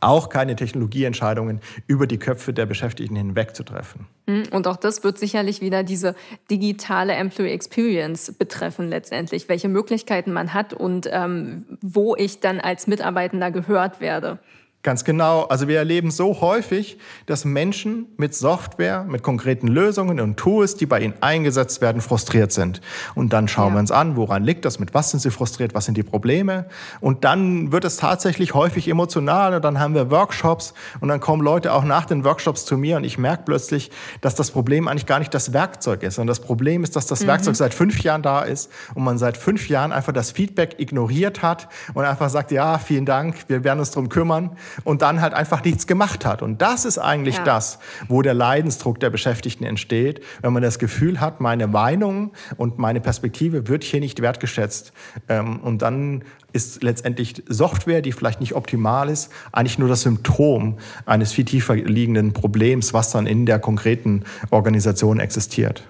auch keine Technologieentscheidungen über die Köpfe der Beschäftigten hinweg zu treffen. Hm, und auch das wird sicherlich wieder diese digitale Employee Experience betreffen letztendlich, welche Möglichkeiten man hat und ähm, wo ich dann als Mitarbeitender gehört werde. Ganz genau. Also wir erleben so häufig, dass Menschen mit Software, mit konkreten Lösungen und Tools, die bei ihnen eingesetzt werden, frustriert sind. Und dann schauen ja. wir uns an, woran liegt das, mit was sind sie frustriert, was sind die Probleme. Und dann wird es tatsächlich häufig emotional und dann haben wir Workshops und dann kommen Leute auch nach den Workshops zu mir und ich merke plötzlich, dass das Problem eigentlich gar nicht das Werkzeug ist, sondern das Problem ist, dass das mhm. Werkzeug seit fünf Jahren da ist und man seit fünf Jahren einfach das Feedback ignoriert hat und einfach sagt, ja, vielen Dank, wir werden uns drum kümmern und dann halt einfach nichts gemacht hat. Und das ist eigentlich ja. das, wo der Leidensdruck der Beschäftigten entsteht, wenn man das Gefühl hat, meine Meinung und meine Perspektive wird hier nicht wertgeschätzt. Ähm, und dann ist letztendlich Software, die vielleicht nicht optimal ist, eigentlich nur das Symptom eines viel tiefer liegenden Problems, was dann in der konkreten Organisation existiert.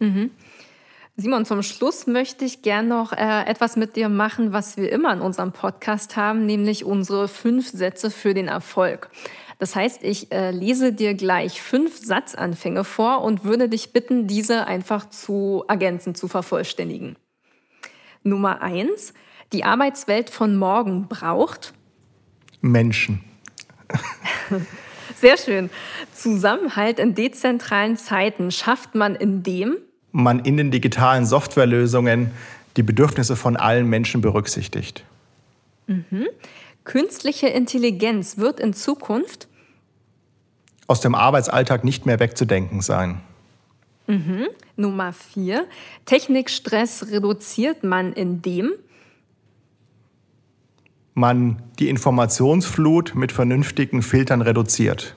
Mhm. Simon, zum Schluss möchte ich gern noch äh, etwas mit dir machen, was wir immer in unserem Podcast haben, nämlich unsere fünf Sätze für den Erfolg. Das heißt, ich äh, lese dir gleich fünf Satzanfänge vor und würde dich bitten, diese einfach zu ergänzen, zu vervollständigen. Nummer eins: Die Arbeitswelt von morgen braucht Menschen. Sehr schön. Zusammenhalt in dezentralen Zeiten schafft man indem man in den digitalen Softwarelösungen die Bedürfnisse von allen Menschen berücksichtigt. Mhm. Künstliche Intelligenz wird in Zukunft aus dem Arbeitsalltag nicht mehr wegzudenken sein. Mhm. Nummer vier. Technikstress reduziert man indem man die Informationsflut mit vernünftigen Filtern reduziert.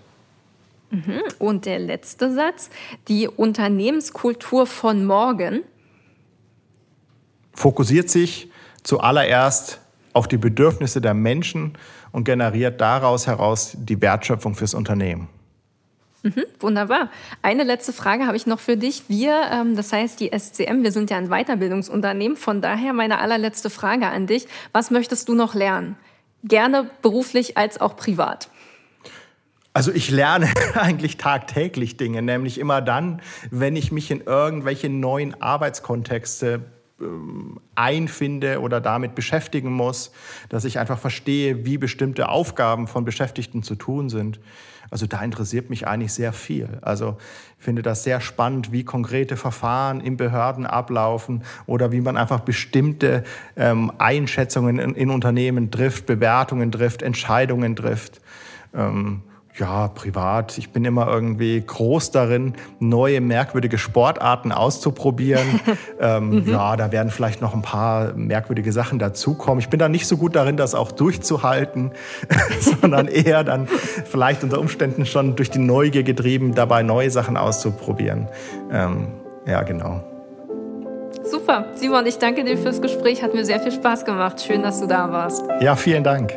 Mhm. Und der letzte Satz, die Unternehmenskultur von morgen fokussiert sich zuallererst auf die Bedürfnisse der Menschen und generiert daraus heraus die Wertschöpfung fürs Unternehmen. Mhm, wunderbar. Eine letzte Frage habe ich noch für dich. Wir, ähm, das heißt die SCM, wir sind ja ein Weiterbildungsunternehmen. Von daher meine allerletzte Frage an dich. Was möchtest du noch lernen? Gerne beruflich als auch privat. Also ich lerne eigentlich tagtäglich Dinge, nämlich immer dann, wenn ich mich in irgendwelche neuen Arbeitskontexte ähm, einfinde oder damit beschäftigen muss, dass ich einfach verstehe, wie bestimmte Aufgaben von Beschäftigten zu tun sind. Also da interessiert mich eigentlich sehr viel. Also ich finde das sehr spannend, wie konkrete Verfahren in Behörden ablaufen oder wie man einfach bestimmte ähm, Einschätzungen in, in, Unternehmen trifft, Bewertungen trifft, Entscheidungen trifft. Ähm, ja, privat. Ich bin immer irgendwie groß darin, neue merkwürdige Sportarten auszuprobieren. ähm, mhm. Ja, da werden vielleicht noch ein paar merkwürdige Sachen dazukommen. Ich bin da nicht so gut darin, das auch durchzuhalten, sondern eher dann vielleicht unter Umständen schon durch die Neugier getrieben, dabei neue Sachen auszuprobieren. Ähm, ja, genau. Super. Simon, ich danke dir fürs Gespräch. Hat mir sehr viel Spaß gemacht. Schön, dass du da warst. Ja, vielen Dank.